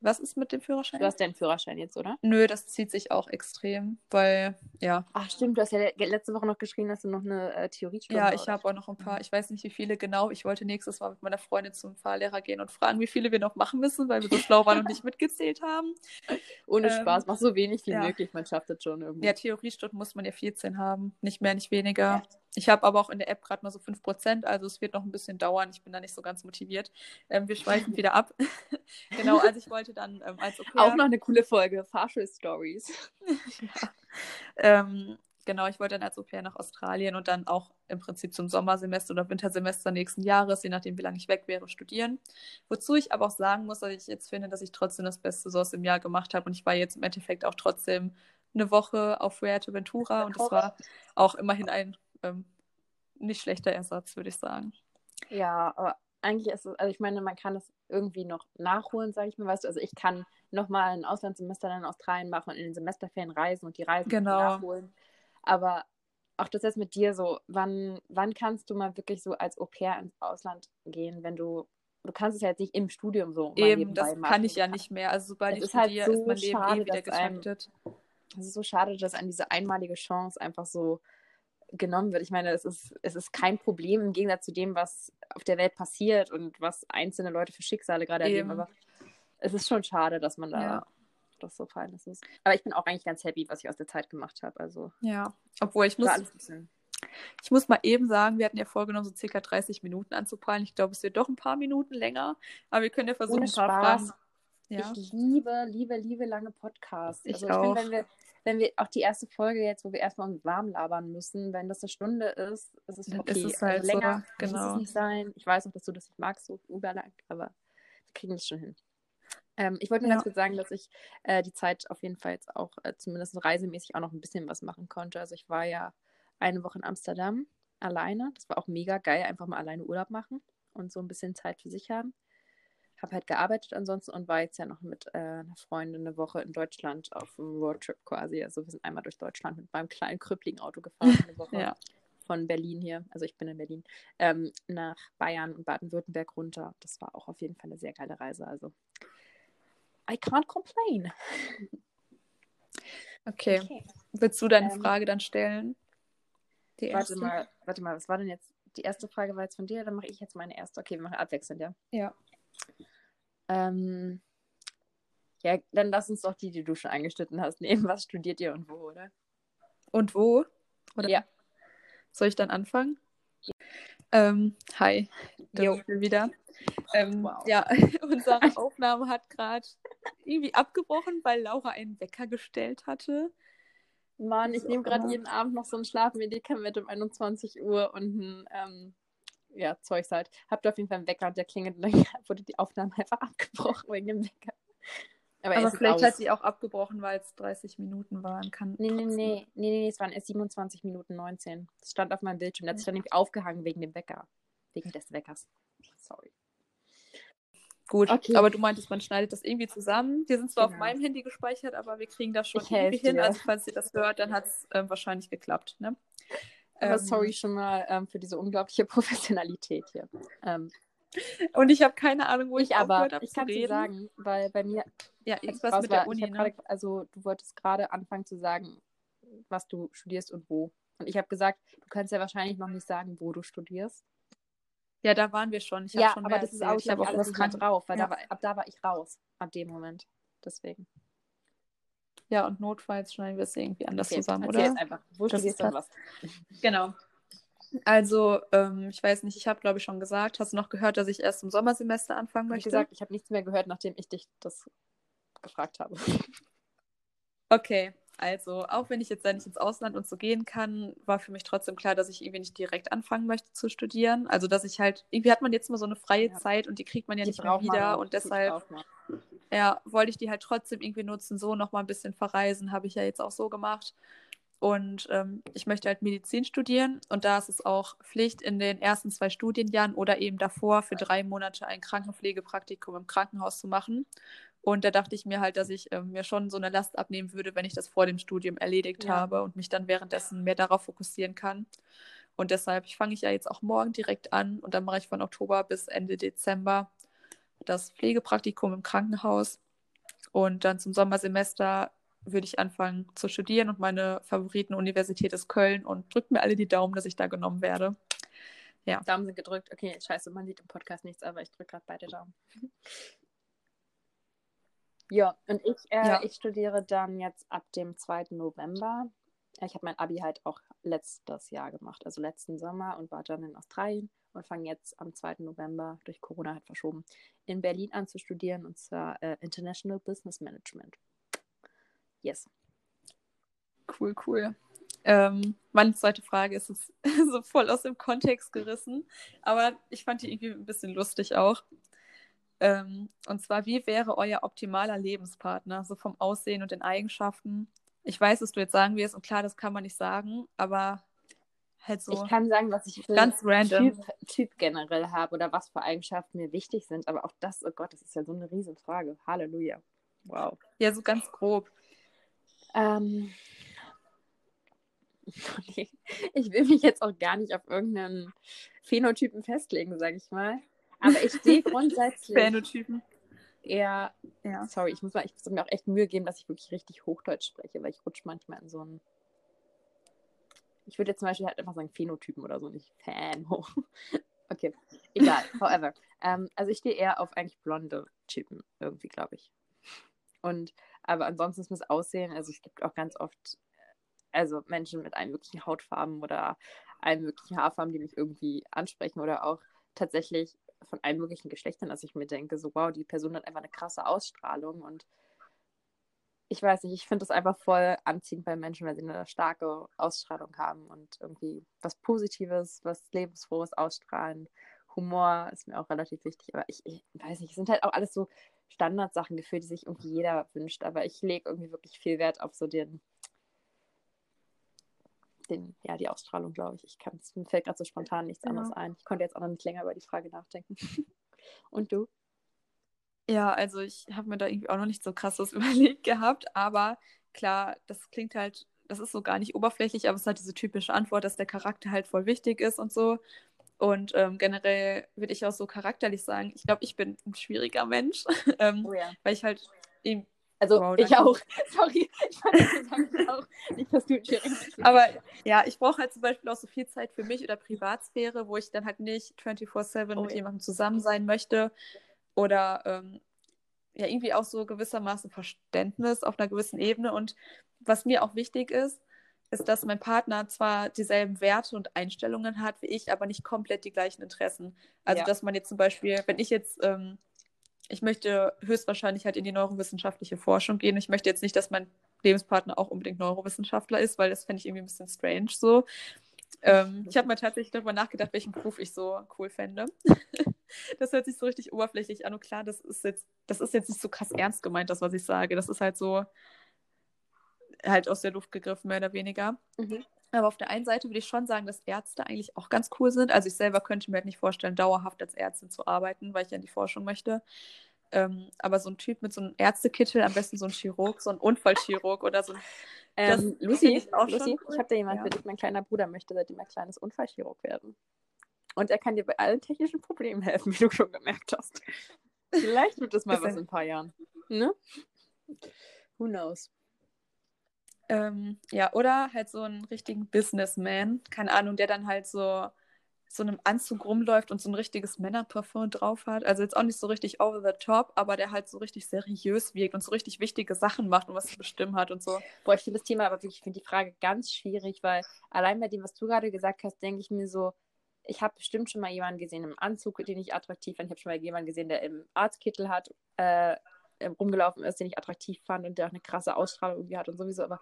Was ist mit dem Führerschein? Du hast deinen Führerschein jetzt, oder? Nö, das zieht sich auch extrem, weil, ja. Ach stimmt, du hast ja letzte Woche noch geschrieben, dass du noch eine äh, Theoriestunde Ja, ich habe auch noch ein paar, ich weiß nicht wie viele genau. Ich wollte nächstes Mal mit meiner Freundin zum Fahrlehrer gehen und fragen, wie viele wir noch machen müssen, weil wir so schlau waren und nicht mitgezählt haben. Ohne Ähm, Spaß, mach so wenig wie ja. möglich, man schafft das schon irgendwie. Ja, Theoriestunden muss man ja 14 haben, nicht mehr, nicht weniger. Ich habe aber auch in der App gerade mal so 5%, also es wird noch ein bisschen dauern. Ich bin da nicht so ganz motiviert. Ähm, wir schweifen wieder ab. genau, also ich wollte dann ähm, als Au-pair- Auch noch eine coole Folge, Fahrschul-Stories. Ähm, genau, ich wollte dann als Au-pair nach Australien und dann auch im Prinzip zum Sommersemester oder Wintersemester nächsten Jahres, je nachdem, wie lange ich weg wäre, studieren. Wozu ich aber auch sagen muss, dass ich jetzt finde, dass ich trotzdem das Beste so aus dem Jahr gemacht habe und ich war jetzt im Endeffekt auch trotzdem eine Woche auf Fuerteventura und das war auch immerhin ein ähm, nicht schlechter Ersatz, würde ich sagen. Ja, aber eigentlich ist es, also ich meine, man kann das irgendwie noch nachholen, sage ich mal, weißt du, also ich kann nochmal ein Auslandssemester dann in Australien machen und in den Semesterferien reisen und die Reisen Genau. nachholen. Aber auch das jetzt mit dir so, wann, wann kannst du mal wirklich so als Au pair ins Ausland gehen, wenn du, du kannst es ja jetzt nicht im Studium so mal Eben, das machen. kann ich ja nicht mehr. Also sobald Es ich ist halt studiere, so ist mein Leben schade, eh wieder getaktet. Es ist so schade, dass an diese einmalige Chance einfach so genommen wird. Ich meine, es ist, es ist kein Problem im Gegensatz zu dem, was auf der Welt passiert und was einzelne Leute für Schicksale gerade erleben. Eben. Aber es ist schon schade, dass man da Ja. das so fallen ist. Aber ich bin auch eigentlich ganz happy, was ich aus der Zeit gemacht habe. Also Ja, obwohl ich muss, ich muss mal eben sagen, wir hatten ja vorgenommen, so circa 30 Minuten anzupeilen. Ich glaube, es wird doch ein paar Minuten länger, aber wir können ja versuchen, ein paar Spaß. Fragen. Ja, Ich liebe, liebe, liebe lange Podcasts. Ich also ich auch. finde, wenn wir, wenn wir auch die erste Folge jetzt, wo wir erstmal uns warm labern müssen, wenn das eine Stunde ist, ist es okay. ist es halt also länger so, muss genau. es nicht sein. Ich weiß auch, dass du das nicht magst, so überlang, aber wir kriegen das schon hin. Ähm, ich wollte nur Ja. ganz kurz sagen, dass ich äh, die Zeit auf jeden Fall jetzt auch äh, zumindest reisemäßig auch noch ein bisschen was machen konnte. Also ich war ja eine Woche in Amsterdam alleine. Das war auch mega geil, einfach mal alleine Urlaub machen und so ein bisschen Zeit für sich haben. Habe halt gearbeitet ansonsten und war jetzt ja noch mit äh, einer Freundin eine Woche in Deutschland auf einem Roadtrip quasi. Also wir sind einmal durch Deutschland mit meinem kleinen krüppligen Auto gefahren, eine Woche Ja. von Berlin hier, also ich bin in Berlin, ähm, nach Bayern und Baden-Württemberg runter. Das war auch auf jeden Fall eine sehr geile Reise. Also I can't complain. okay. Okay. Willst du deine Ähm, Frage dann stellen? Die Warte erste? mal, warte mal, was war denn jetzt? Die erste Frage war jetzt von dir, dann mache ich jetzt meine erste. Okay, wir machen abwechselnd, ja. Ja. Ähm, ja, dann lass uns doch die, die du schon angeschnitten hast, nehmen. Was studiert ihr und wo, oder? Und wo? Oder Ja. Soll ich dann anfangen? Ähm, hi, da sind wir wieder. Ähm, Wow. Ja, unsere Aufnahme hat gerade irgendwie abgebrochen, weil Laura einen Wecker gestellt hatte. Mann, ich nehme gerade jeden Abend noch so ein Schlafmedikament um 21 Uhr und ein, ähm, ja, Zeugs halt. Habt auf jeden Fall einen Wecker und der klingelt und dann wurde die Aufnahme einfach abgebrochen wegen dem Wecker. Aber, er Aber vielleicht aus. hat sie auch abgebrochen, weil es 30 Minuten waren. Kann Nee, nee, nee, nee, nee, es waren erst 27 Minuten 19. Das stand auf meinem Bildschirm. Der hat sich dann nämlich aufgehangen wegen dem Wecker. Wegen des Weckers. Sorry. Gut, Okay. aber du meintest, man schneidet das irgendwie zusammen. Die sind zwar auf Genau. meinem Handy gespeichert, aber wir kriegen das schon Ich irgendwie hin. dir. Also falls ihr das hört, dann hat es ähm, wahrscheinlich geklappt. Ne? Aber Ähm, sorry schon mal ähm, für diese unglaubliche Professionalität hier. Ähm, Und ich habe keine Ahnung, wo ich, ich aber, habe ich kann dir sagen, weil bei mir ja, irgendwas raus mit war, der Uni, ne? gerade- also du wolltest gerade anfangen zu sagen, was du studierst und wo. Und ich habe gesagt, du kannst ja wahrscheinlich noch nicht sagen, wo du studierst. Ja, da waren wir schon. Ich habe ja, schon aber das ist erzählt. auch, ich habe auch ich, alles was kann. drauf, weil Ja. da war, ab da war ich raus, ab dem Moment. Deswegen. Ja, und notfalls schneiden wir es irgendwie anders Okay, zusammen, oder? jetzt einfach. Wo Das ist und was? Genau. Also, ähm, ich weiß nicht, ich habe, glaube ich, schon gesagt, hast du noch gehört, dass ich erst im Sommersemester anfangen Wie möchte? gesagt, ich habe nichts mehr gehört, nachdem ich dich das gefragt habe. Okay, also auch wenn ich jetzt da nicht ins Ausland und so gehen kann, war für mich trotzdem klar, dass ich irgendwie nicht direkt anfangen möchte zu studieren. Also dass ich halt, irgendwie hat man jetzt mal so eine freie Ja. Zeit und die kriegt man ja Die nicht mehr wieder und deshalb. Ja, wollte ich die halt trotzdem irgendwie nutzen, so nochmal ein bisschen verreisen, habe ich ja jetzt auch so gemacht. Und ähm, ich möchte halt Medizin studieren und da ist es auch Pflicht, in den ersten zwei Studienjahren oder eben davor für drei Monate ein Krankenpflegepraktikum im Krankenhaus zu machen. Und da dachte ich mir halt, dass ich ähm, mir schon so eine Last abnehmen würde, wenn ich das vor dem Studium erledigt Ja. habe und mich dann währenddessen mehr darauf fokussieren kann. Und deshalb fange ich ja jetzt auch morgen direkt an und dann mache ich von Oktober bis Ende Dezember das Pflegepraktikum im Krankenhaus. Und dann zum Sommersemester würde ich anfangen zu studieren und meine Favoritenuniversität ist Köln und drückt mir alle die Daumen, dass ich da genommen werde. Ja. Daumen sind gedrückt. Okay, scheiße, man sieht im Podcast nichts, aber ich drücke gerade beide Daumen. ja, und ich, äh, ja. ich studiere dann jetzt ab dem 2. November. Ich habe mein Abi halt auch letztes Jahr gemacht, also letzten Sommer und war dann in Australien und fange jetzt am 2. November durch Corona halt verschoben in Berlin an zu studieren und zwar äh, International Business Management. Yes. Cool, cool. Ähm, meine zweite Frage ist es so voll aus dem Kontext gerissen, aber ich fand die irgendwie ein bisschen lustig auch. Ähm, und zwar, wie wäre euer optimaler Lebenspartner, so vom Aussehen und den Eigenschaften? Ich weiß, dass du jetzt sagen wirst, und klar, das kann man nicht sagen, aber halt so. Ich kann sagen, was ich für ganz random. Typ, typ generell habe oder was für Eigenschaften mir wichtig sind, aber auch das, oh Gott, das ist ja so eine Riesenfrage. Halleluja. Wow. Ja, so ganz grob. Ähm, ich will mich jetzt auch gar nicht auf irgendeinen Phänotypen festlegen, sage ich mal. Aber ich sehe grundsätzlich. Phänotypen. Eher, ja. sorry, ich muss, mal, ich muss mir auch echt Mühe geben, dass ich wirklich richtig Hochdeutsch spreche, weil ich rutsche manchmal in so einen. Ich würde jetzt zum Beispiel halt einfach sagen Phänotypen oder so, nicht Fan okay, egal, however. Ähm, also ich stehe eher auf eigentlich blonde Typen irgendwie, glaube ich. Und aber ansonsten muss es aussehen. Also es gibt auch ganz oft also Menschen mit allen möglichen Hautfarben oder allen möglichen Haarfarben, die mich irgendwie ansprechen oder auch tatsächlich von allen möglichen Geschlechtern, dass ich mir denke, so wow, die Person hat einfach eine krasse Ausstrahlung und ich weiß nicht, ich finde das einfach voll anziehend bei Menschen, weil sie eine starke Ausstrahlung haben und irgendwie was Positives, was Lebensfrohes ausstrahlen. Humor ist mir auch relativ wichtig, aber ich, ich weiß nicht, es sind halt auch alles so Standardsachen gefühlt, die sich irgendwie jeder wünscht, aber ich lege irgendwie wirklich viel Wert auf so den den, ja, die Ausstrahlung, glaube ich. Ich kann mir fällt gerade so spontan nichts genau. anderes ein. Ich konnte jetzt auch noch nicht länger über die Frage nachdenken. Und du? Ja, also ich habe mir da irgendwie auch noch nicht so krasses überlegt gehabt, aber klar, das klingt halt, das ist so gar nicht oberflächlich, aber es ist halt diese typische Antwort, dass der Charakter halt voll wichtig ist und so. Und ähm, generell würde ich auch so charakterlich sagen, ich glaube, ich bin ein schwieriger Mensch, ähm, oh ja. weil ich halt eben also wow, ich auch. Sorry, ich fand das sagen, auch. Nicht, dass du Aber ja, ich brauche halt zum Beispiel auch so viel Zeit für mich oder Privatsphäre, wo ich dann halt nicht 24-7 oh, mit ja. jemandem zusammen sein möchte. Oder ähm, ja, irgendwie auch so gewissermaßen Verständnis auf einer gewissen Ebene. Und was mir auch wichtig ist, ist, dass mein Partner zwar dieselben Werte und Einstellungen hat wie ich, aber nicht komplett die gleichen Interessen. Also, ja. dass man jetzt zum Beispiel, wenn ich jetzt ähm, ich möchte höchstwahrscheinlich halt in die neurowissenschaftliche Forschung gehen. Ich möchte jetzt nicht, dass mein Lebenspartner auch unbedingt Neurowissenschaftler ist, weil das fände ich irgendwie ein bisschen strange so. Ähm, ich habe mal tatsächlich darüber nachgedacht, welchen Beruf ich so cool fände. das hört sich so richtig oberflächlich an. Und klar, das ist jetzt, das ist jetzt nicht so krass ernst gemeint, das, was ich sage. Das ist halt so halt aus der Luft gegriffen, mehr oder weniger. Mhm. Aber auf der einen Seite würde ich schon sagen, dass Ärzte eigentlich auch ganz cool sind. Also ich selber könnte mir halt nicht vorstellen, dauerhaft als Ärztin zu arbeiten, weil ich ja in die Forschung möchte. Ähm, aber so ein Typ mit so einem Ärztekittel, am besten so ein Chirurg, so ein Unfallchirurg oder so. Ähm, Lucy, ich, auch Lucy cool. ich habe da jemanden ja. für dich. Mein kleiner Bruder möchte seitdem ein kleines Unfallchirurg werden. Und er kann dir bei allen technischen Problemen helfen, wie du schon gemerkt hast. Vielleicht wird das mal was in ein paar Jahren. Ne? Who knows? Ähm, ja, oder halt so einen richtigen Businessman, keine Ahnung, der dann halt so so einem Anzug rumläuft und so ein richtiges Männerparfum drauf hat. Also jetzt auch nicht so richtig over the top, aber der halt so richtig seriös wirkt und so richtig wichtige Sachen macht und was zu bestimmen hat und so. Boah, ich finde das Thema aber wirklich, ich finde die Frage ganz schwierig, weil allein bei dem, was du gerade gesagt hast, denke ich mir so, ich habe bestimmt schon mal jemanden gesehen im Anzug, den ich attraktiv fand. Ich habe schon mal jemanden gesehen, der im Arztkittel hat, äh, rumgelaufen ist, den ich attraktiv fand und der auch eine krasse Ausstrahlung irgendwie hat und sowieso. Aber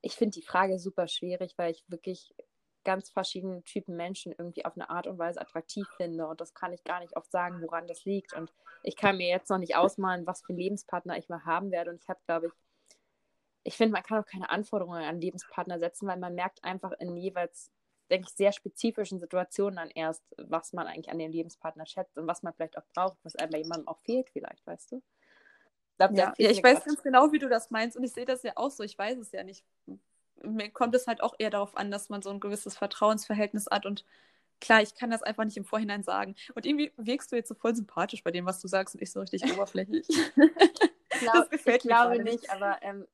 ich finde die Frage super schwierig, weil ich wirklich ganz verschiedene Typen Menschen irgendwie auf eine Art und Weise attraktiv finde. Und das kann ich gar nicht oft sagen, woran das liegt. Und ich kann mir jetzt noch nicht ausmalen, was für einen Lebenspartner ich mal haben werde. Und ich habe, glaube ich, ich finde, man kann auch keine Anforderungen an Lebenspartner setzen, weil man merkt einfach in jeweils, denke ich, sehr spezifischen Situationen dann erst, was man eigentlich an dem Lebenspartner schätzt und was man vielleicht auch braucht, was einem bei jemandem auch fehlt, vielleicht, weißt du? Ich glaub, ja, ja ich weiß ganz genau, wie du das meinst und ich sehe das ja auch so. Ich weiß es ja nicht. Mir kommt es halt auch eher darauf an, dass man so ein gewisses Vertrauensverhältnis hat und klar, ich kann das einfach nicht im Vorhinein sagen. Und irgendwie wirkst du jetzt so voll sympathisch bei dem, was du sagst und ich so richtig oberflächlich. glaub, das gefällt ich mir glaube gerade nicht, aber ähm,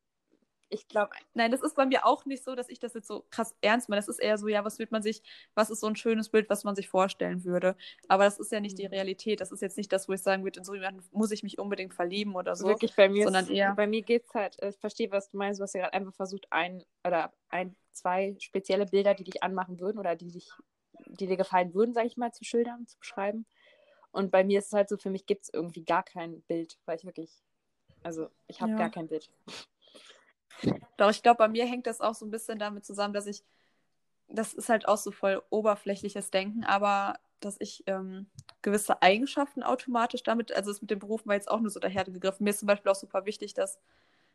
ich glaube, Nein, das ist bei mir auch nicht so, dass ich das jetzt so krass ernst meine. Das ist eher so, ja, was wird man sich, was ist so ein schönes Bild, was man sich vorstellen würde. Aber das ist ja nicht die Mhm. Realität. Das ist jetzt nicht das, wo ich sagen würde, in so jemanden muss ich mich unbedingt verlieben oder so. wirklich bei mir, sondern ist, eher- bei mir geht es halt, äh, ich verstehe, was du meinst, du hast ja gerade einfach versucht, ein oder ein, zwei spezielle Bilder, die dich anmachen würden oder die dich, die dir gefallen würden, sage ich mal, zu schildern, zu beschreiben. Und bei mir ist es halt so, für mich gibt es irgendwie gar kein Bild, weil ich wirklich, also ich habe Ja. gar kein Bild. Doch, ich glaube, bei mir hängt das auch so ein bisschen damit zusammen, dass ich, das ist halt auch so voll oberflächliches Denken, aber dass ich ähm, gewisse Eigenschaften automatisch damit, also das mit dem Beruf war jetzt auch nur so dahergegriffen. Mir ist zum Beispiel auch super wichtig, dass,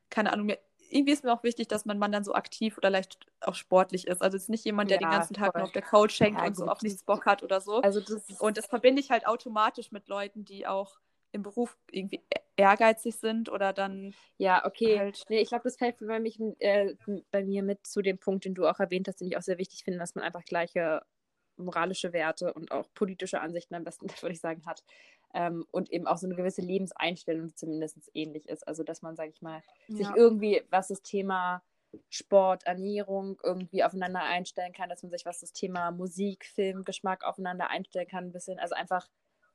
keine Ahnung, mir, irgendwie ist mir auch wichtig, dass mein Mann dann so aktiv oder leicht auch sportlich ist. Also es ist nicht jemand, der Ja, den ganzen Tag voll. nur auf der Couch hängt Ja, und so auf nichts Bock hat oder so. Also das Und das verbinde ich halt automatisch mit Leuten, die auch im Beruf irgendwie ehrgeizig sind oder dann Ja, okay. halt- Nee, ich glaube, das fällt bei, mich, äh, bei mir mit zu dem Punkt, den du auch erwähnt hast, den ich auch sehr wichtig finde, dass man einfach gleiche moralische Werte und auch politische Ansichten am besten, würde ich sagen, hat. Ähm, und eben auch so eine gewisse Lebenseinstellung, zumindest ähnlich ist. Also, dass man, sage ich mal, sich Ja. irgendwie, was das Thema Sport, Ernährung irgendwie aufeinander einstellen kann, dass man sich, was das Thema Musik, Film, Geschmack aufeinander einstellen kann, ein bisschen. Also einfach,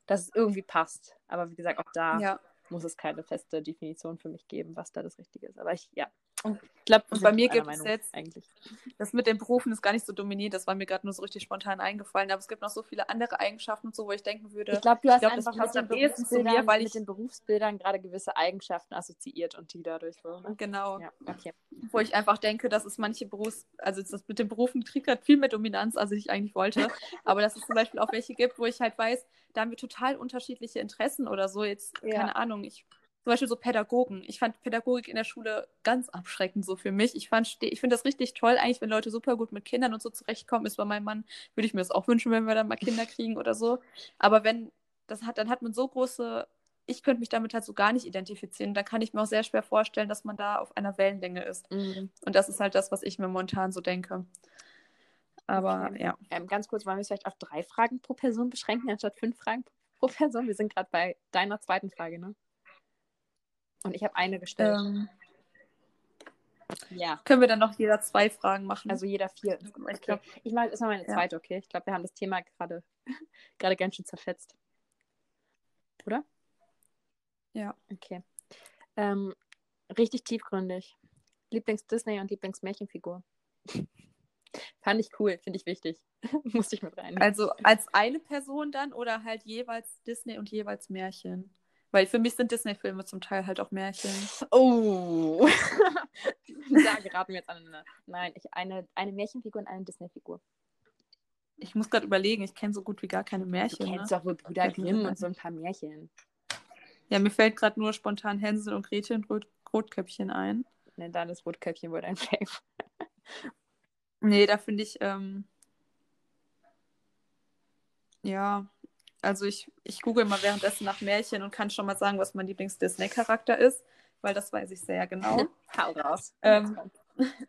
dass es irgendwie passt. Aber wie gesagt, auch da ja. muss es keine feste Definition für mich geben, was da das Richtige ist. Aber ich, ja. Und- ich glaube, und bei mir gibt es jetzt- eigentlich. Das mit den Berufen ist gar nicht so dominiert, das war mir gerade nur so richtig spontan eingefallen, aber es gibt noch so viele andere Eigenschaften und so, wo ich denken würde, Ich glaube, du hast glaub, einfach mit den, zu mir, Berufsbildern, weil mit ich- den Berufsbildern gerade gewisse Eigenschaften assoziiert und die dadurch so. Ne? genau, Ja, okay. wo ich einfach denke, dass es manche Berufs-, also das mit den Berufen kriegt gerade viel mehr Dominanz, als ich eigentlich wollte, aber dass es zum Beispiel auch welche gibt, wo ich halt weiß, da haben wir total unterschiedliche Interessen oder so, jetzt, Ja. keine Ahnung, ich zum Beispiel so Pädagogen. Ich fand Pädagogik in der Schule ganz abschreckend so für mich. Ich, fand, ich finde das richtig toll, eigentlich, wenn Leute super gut mit Kindern und so zurechtkommen. Ist bei meinem Mann, würde ich mir das auch wünschen, wenn wir dann mal Kinder kriegen oder so. Aber wenn das hat, dann hat man so große, ich könnte mich damit halt so gar nicht identifizieren. Dann kann ich mir auch sehr schwer vorstellen, dass man da auf einer Wellenlänge ist. Mhm. Und das ist halt das, was ich mir momentan so denke. Aber Okay. ja. Ähm, ganz kurz, wollen wir es vielleicht auf drei Fragen pro Person beschränken, anstatt fünf Fragen pro Person? Wir sind gerade bei deiner zweiten Frage, ne? Und ich habe eine gestellt. Ähm, ja. können wir dann noch jeder zwei Fragen machen? Also jeder vier. ich Okay. glaube, Ich mache jetzt mal meine Ja. zweite, okay? Ich glaube, wir haben das Thema gerade gerade ganz schön zerfetzt. Oder? Ja. Okay. Ähm, richtig tiefgründig. Lieblings-Disney und Lieblings-Märchenfigur. Fand ich cool, finde ich wichtig. Musste ich mit rein. Also als eine Person dann oder halt jeweils Disney und jeweils Märchen? Weil für mich sind Disney-Filme zum Teil halt auch Märchen. Oh! da geraten wir jetzt aneinander. Nein, ich, eine, eine Märchenfigur und eine Disney-Figur. Ich muss gerade überlegen, ich kenne so gut wie gar keine Du Märchen. kennst Ne? doch wohl Brüder mir Grimm und so ein paar Märchen. Ja, mir fällt gerade nur spontan Hänsel und Gretel und Rot Rotkäppchen ein. Ne, dann ist Rotkäppchen wohl dein Fave. Nee, da finde ich, ähm, ja, also ich, ich google mal währenddessen nach Märchen und kann schon mal sagen, was mein Lieblings-Disney-Charakter ist, weil das weiß ich sehr genau. Hau raus. Ähm,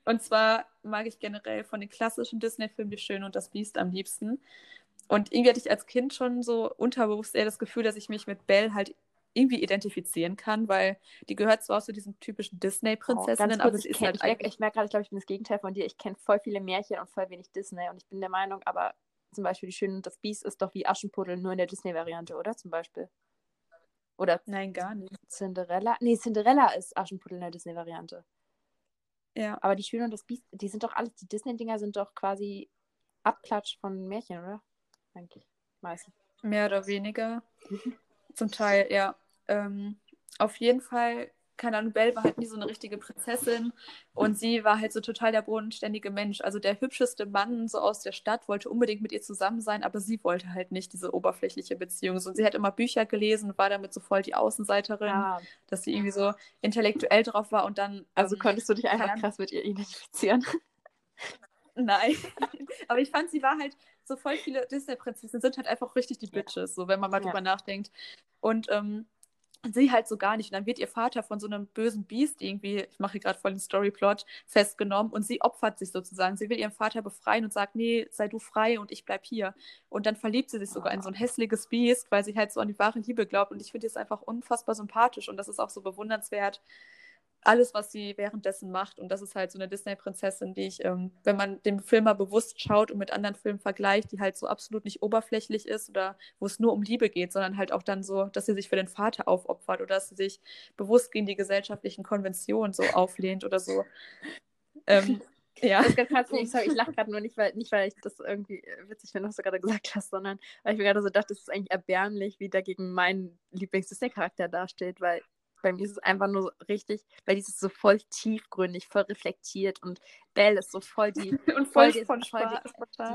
Und zwar mag ich generell von den klassischen Disney-Filmen Die Schöne und das Biest am liebsten. Und irgendwie hatte ich als Kind schon so unterbewusst eher das Gefühl, dass ich mich mit Belle halt irgendwie identifizieren kann, weil die gehört zwar zu diesen typischen Oh, Disney-Prinzessinnen, ganz aber sie ich, ist kenn, halt ich merke merk gerade, ich glaube, ich bin das Gegenteil von dir. Ich kenne voll viele Märchen und voll wenig Disney. Und ich bin der Meinung, aber zum Beispiel Die Schöne und das Biest ist doch wie Aschenputtel, nur in der Disney-Variante, oder? Zum Beispiel. Oder Nein, gar nicht. Cinderella. Nee, Cinderella ist Aschenputtel in der Disney-Variante. Ja, Aber die Schöne und das Biest, die sind doch alles, die Disney-Dinger sind doch quasi Abklatsch von Märchen, oder? Eigentlich. Meistens. mehr oder weniger. Zum Teil, ja. Ähm, auf jeden Fall, keine Ahnung, Belle war halt nie so eine richtige Prinzessin und sie war halt so total der bodenständige Mensch. Also der hübscheste Mann so aus der Stadt wollte unbedingt mit ihr zusammen sein, aber sie wollte halt nicht diese oberflächliche Beziehung. Und sie hat immer Bücher gelesen und war damit so voll die Außenseiterin, Ah, dass sie irgendwie so intellektuell drauf war und dann. also ähm, konntest du dich einfach krass mit ihr identifizieren. Nein. Aber ich fand, sie war halt, so voll viele Disney-Prinzessinnen sind halt einfach richtig die Bitches, so wenn man mal Ja. drüber nachdenkt. Und ähm, Und sie halt so gar nicht. Und dann wird ihr Vater von so einem bösen Biest irgendwie, ich mache hier gerade voll den Storyplot, festgenommen und sie opfert sich sozusagen. Sie will ihren Vater befreien und sagt, nee, sei du frei und ich bleib hier. Und dann verliebt sie sich sogar in so ein hässliches Biest, weil sie halt so an die wahre Liebe glaubt. Und ich finde es einfach unfassbar sympathisch und das ist auch so bewundernswert, alles, was sie währenddessen macht. Und das ist halt so eine Disney-Prinzessin, die ich, ähm, wenn man den Film mal bewusst schaut und mit anderen Filmen vergleicht, die halt so absolut nicht oberflächlich ist oder wo es nur um Liebe geht, sondern halt auch dann so, dass sie sich für den Vater aufopfert oder dass sie sich bewusst gegen die gesellschaftlichen Konventionen so auflehnt oder so. Ähm, ja. Das ist ganz krass, ich, ich lache gerade nur nicht weil, nicht, weil ich das irgendwie witzig finde, was du gerade gesagt hast, sondern weil ich mir gerade so dachte, es ist eigentlich erbärmlich, wie dagegen mein Lieblings-Disney-Charakter dasteht, weil bei mir ist es einfach nur so richtig, weil die ist so voll tiefgründig, voll reflektiert und Belle ist so voll die und voll, voll, von voll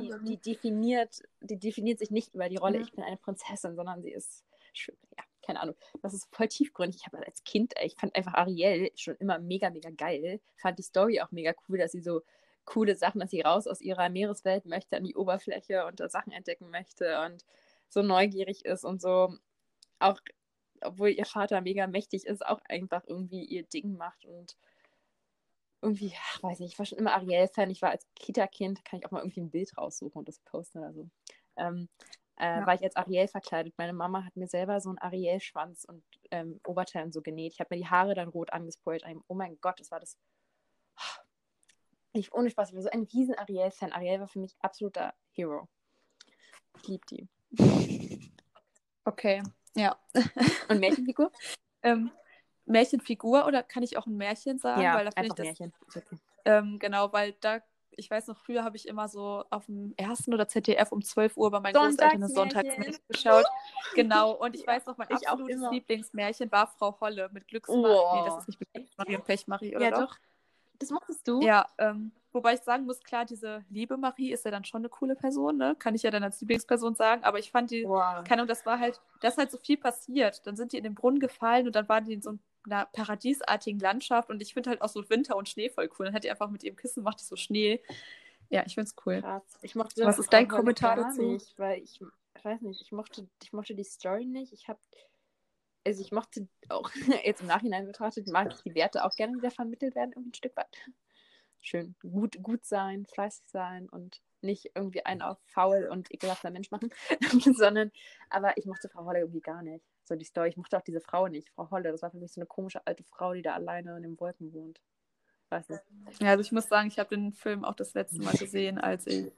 die, die, die, definiert, die definiert sich nicht über die Rolle, Ja. ich bin eine Prinzessin, sondern sie ist schön, ja, keine Ahnung. Das ist voll tiefgründig. Ich habe als Kind, ich fand einfach Ariel schon immer mega, mega geil. Fand die Story auch mega cool, dass sie so coole Sachen, dass sie raus aus ihrer Meereswelt möchte, an die Oberfläche und da Sachen entdecken möchte und so neugierig ist und so auch obwohl ihr Vater mega mächtig ist, auch einfach irgendwie ihr Ding macht und irgendwie, ach, weiß nicht, ich war schon immer Ariel-Fan. Ich war als Kita-Kind, kann ich auch mal irgendwie ein Bild raussuchen und das posten oder so. Ähm, äh, Ja. War ich als Ariel verkleidet. Meine Mama hat mir selber so einen Ariel-Schwanz und ähm, Oberteil und so genäht. Ich habe mir die Haare dann rot angespoilt. Oh mein Gott, das war das. Ich, ohne Spaß, ich war so ein riesen Ariel-Fan. Ariel war für mich absoluter Hero. Ich liebe die. Okay, ja. Und Märchenfigur? Ähm, Märchenfigur oder kann ich auch ein Märchen sagen? ja, weil da finde ich einfach das, Märchen. Okay. ähm, genau, weil da, ich weiß noch, früher habe ich immer so auf dem ersten oder ZDF um 12 Uhr bei meinen Großeltern das Sonntagsmärchen. Geschaut. Genau, und ich weiß noch, mein ich absolutes. Lieblingsmärchen war Frau Holle mit Glücksmarie. Oh. Nee, das ist nicht mit Glücksmarie und Pechmarie, oder Ja, doch? doch. Das mochtest du? Ja, ähm, wobei ich sagen muss, klar, diese liebe Marie ist ja dann schon eine coole Person, ne? Kann ich ja dann als Lieblingsperson sagen, aber ich fand die, Wow. keine Ahnung, das war halt, da ist halt so viel passiert. Dann sind die in den Brunnen gefallen und dann waren die in so einer paradiesartigen Landschaft und ich finde halt auch so Winter und Schnee voll cool. Dann hat die einfach mit ihrem Kissen macht die so Schnee. Ja, ich finde es cool. Krass. Ich mochte Was ist dein Holle Kommentar dazu? Nicht, weil ich, ich weiß nicht, ich mochte, ich mochte die Story nicht. Ich habe, also ich mochte auch jetzt im Nachhinein betrachtet, mag ich die Werte auch gerne, die da vermittelt werden, irgendwie ein Stück weit. Schön, gut, gut sein, fleißig sein und nicht irgendwie einen auf faul und ekelhafter Mensch machen, sondern, aber ich mochte Frau Holle irgendwie gar nicht. So die Story, ich mochte auch diese Frau nicht. Frau Holle, das war für mich so eine komische alte Frau, die da alleine in den Wolken wohnt. Weiß nicht. Ja, also ich muss sagen, ich habe den Film auch das letzte Mal gesehen, als ich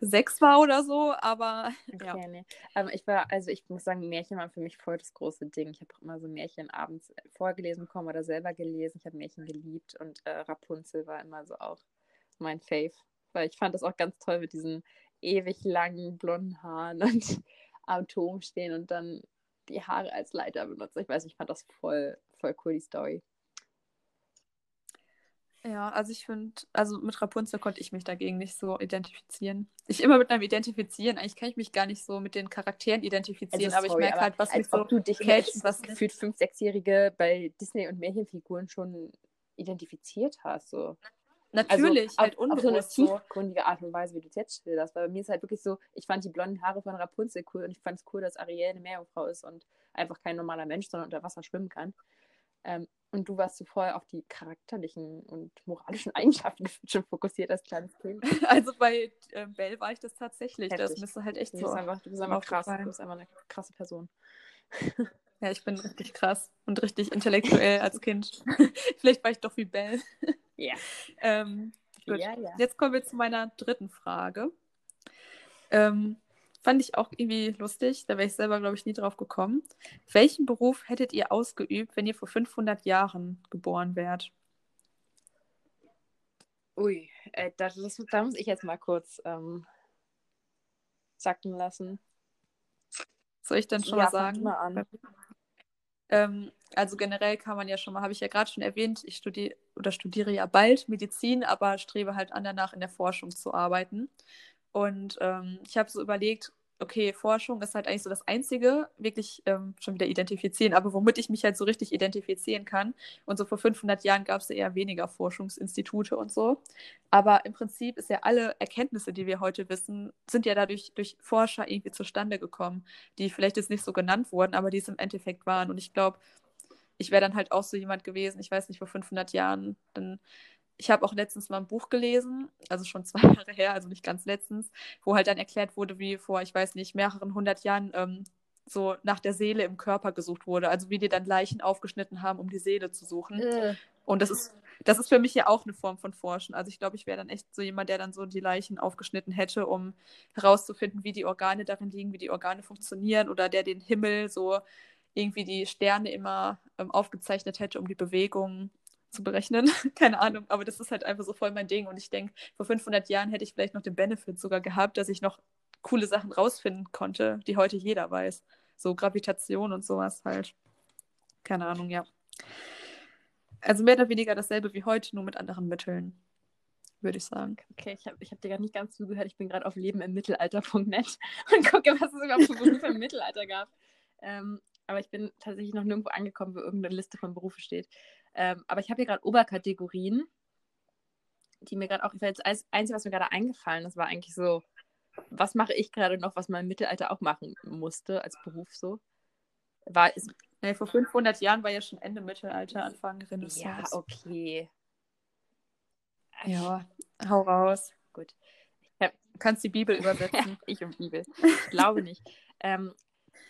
sechs war oder so, aber ja. Okay, nee. Aber ich war, also ich muss sagen, Märchen waren für mich voll das große Ding. Ich habe auch immer so Märchen abends vorgelesen bekommen oder selber gelesen. Ich habe Märchen geliebt und äh, Rapunzel war immer so auch mein Fave. Weil ich fand das auch ganz toll mit diesen ewig langen blonden Haaren und am Turm stehen und dann die Haare als Leiter benutzen. Ich weiß, ich fand das voll, voll cool, die Story. Ja, also ich finde, also mit Rapunzel konnte ich mich dagegen nicht so identifizieren. Ich immer mit einem Identifizieren, eigentlich kann ich mich gar nicht so mit den Charakteren identifizieren, Also, aber sorry, ich merke halt, was mich so du dich catcht was gefühlt fünf, sechsjährige bei Disney und Märchenfiguren schon identifiziert hast. So. Natürlich, also, halt auf, auf so eine tiefgründige Art und Weise, wie du es jetzt schilderst. Weil bei mir ist halt wirklich so, ich fand die blonden Haare von Rapunzel cool und ich fand es cool, dass Ariel eine Meerjungfrau ist und einfach kein normaler Mensch, sondern unter Wasser schwimmen kann. Ähm, und du warst so voll auf die charakterlichen und moralischen Eigenschaften schon fokussiert als kleines Kind. Also bei ähm, Belle war ich das tatsächlich. Das Heftig. müsste halt echt Du so. bist einfach, du bist einfach krass. Du bist einfach eine krasse Person. Ja, ich bin richtig krass und richtig intellektuell als Kind. Vielleicht war ich doch wie Belle. Ja. Ähm, gut. Ja, ja. Jetzt kommen wir zu meiner dritten Frage. Ähm, fand ich auch irgendwie lustig, da wäre ich selber, glaube ich, nie drauf gekommen. Welchen Beruf hättet ihr ausgeübt, wenn ihr vor 500 Jahren geboren wärt? Ui, äh, das, das, da muss ich jetzt mal kurz ähm, sacken lassen. Soll ich dann schon Ja, mal sagen? mal an. Ähm, also generell kann man ja schon mal, habe ich ja gerade schon erwähnt, ich studiere oder studiere ja bald Medizin, aber strebe halt an danach in der Forschung zu arbeiten. Und ähm, ich habe so überlegt, okay, Forschung ist halt eigentlich so das Einzige, wirklich ähm, schon wieder identifizieren, aber womit ich mich halt so richtig identifizieren kann. Und so vor 500 Jahren gab es ja eher weniger Forschungsinstitute und so. Aber im Prinzip ist ja alle Erkenntnisse, die wir heute wissen, sind ja dadurch durch Forscher irgendwie zustande gekommen, die vielleicht jetzt nicht so genannt wurden, aber die es im Endeffekt waren. Und ich glaube, ich wäre dann halt auch so jemand gewesen, ich weiß nicht, vor 500 Jahren, dann ich habe auch letztens mal ein Buch gelesen, also schon zwei Jahre her, also nicht ganz letztens, wo halt dann erklärt wurde, wie vor, ich weiß nicht, mehreren hundert Jahren ähm, so nach der Seele im Körper gesucht wurde. Also wie die dann Leichen aufgeschnitten haben, um die Seele zu suchen. Äh. Und das ist, das ist für mich ja auch eine Form von Forschen. Also ich glaube, ich wäre dann echt so jemand, der dann so die Leichen aufgeschnitten hätte, um herauszufinden, wie die Organe darin liegen, wie die Organe funktionieren oder der den Himmel so irgendwie die Sterne immer ähm, aufgezeichnet hätte, um die Bewegungen zu berechnen. Keine Ahnung, aber das ist halt einfach so voll mein Ding. Und ich denke, vor 500 Jahren hätte ich vielleicht noch den Benefit sogar gehabt, dass ich noch coole Sachen rausfinden konnte, die heute jeder weiß. So Gravitation und sowas halt. Keine Ahnung, ja. Also mehr oder weniger dasselbe wie heute, nur mit anderen Mitteln, würde ich sagen. Okay, ich habe ich hab dir gar nicht ganz zugehört. Ich bin gerade auf Leben im Mittelalter.net und gucke, was es überhaupt für Berufe im Mittelalter gab. Ähm, aber ich bin tatsächlich noch nirgendwo angekommen, wo irgendeine Liste von Berufen steht. Ähm, aber ich habe hier gerade Oberkategorien, die mir gerade auch, das Einzige, was mir gerade eingefallen ist, war eigentlich so, was mache ich gerade noch, was man im Mittelalter auch machen musste als Beruf so. War, ist, nee, vor 500 Jahren war ja schon Ende Mittelalter, Anfang Renaissance. Ja, okay. Ja, hau raus. Gut. Ja. Du kannst die Bibel übersetzen. ich und Bibel. Ich glaube nicht. Ähm,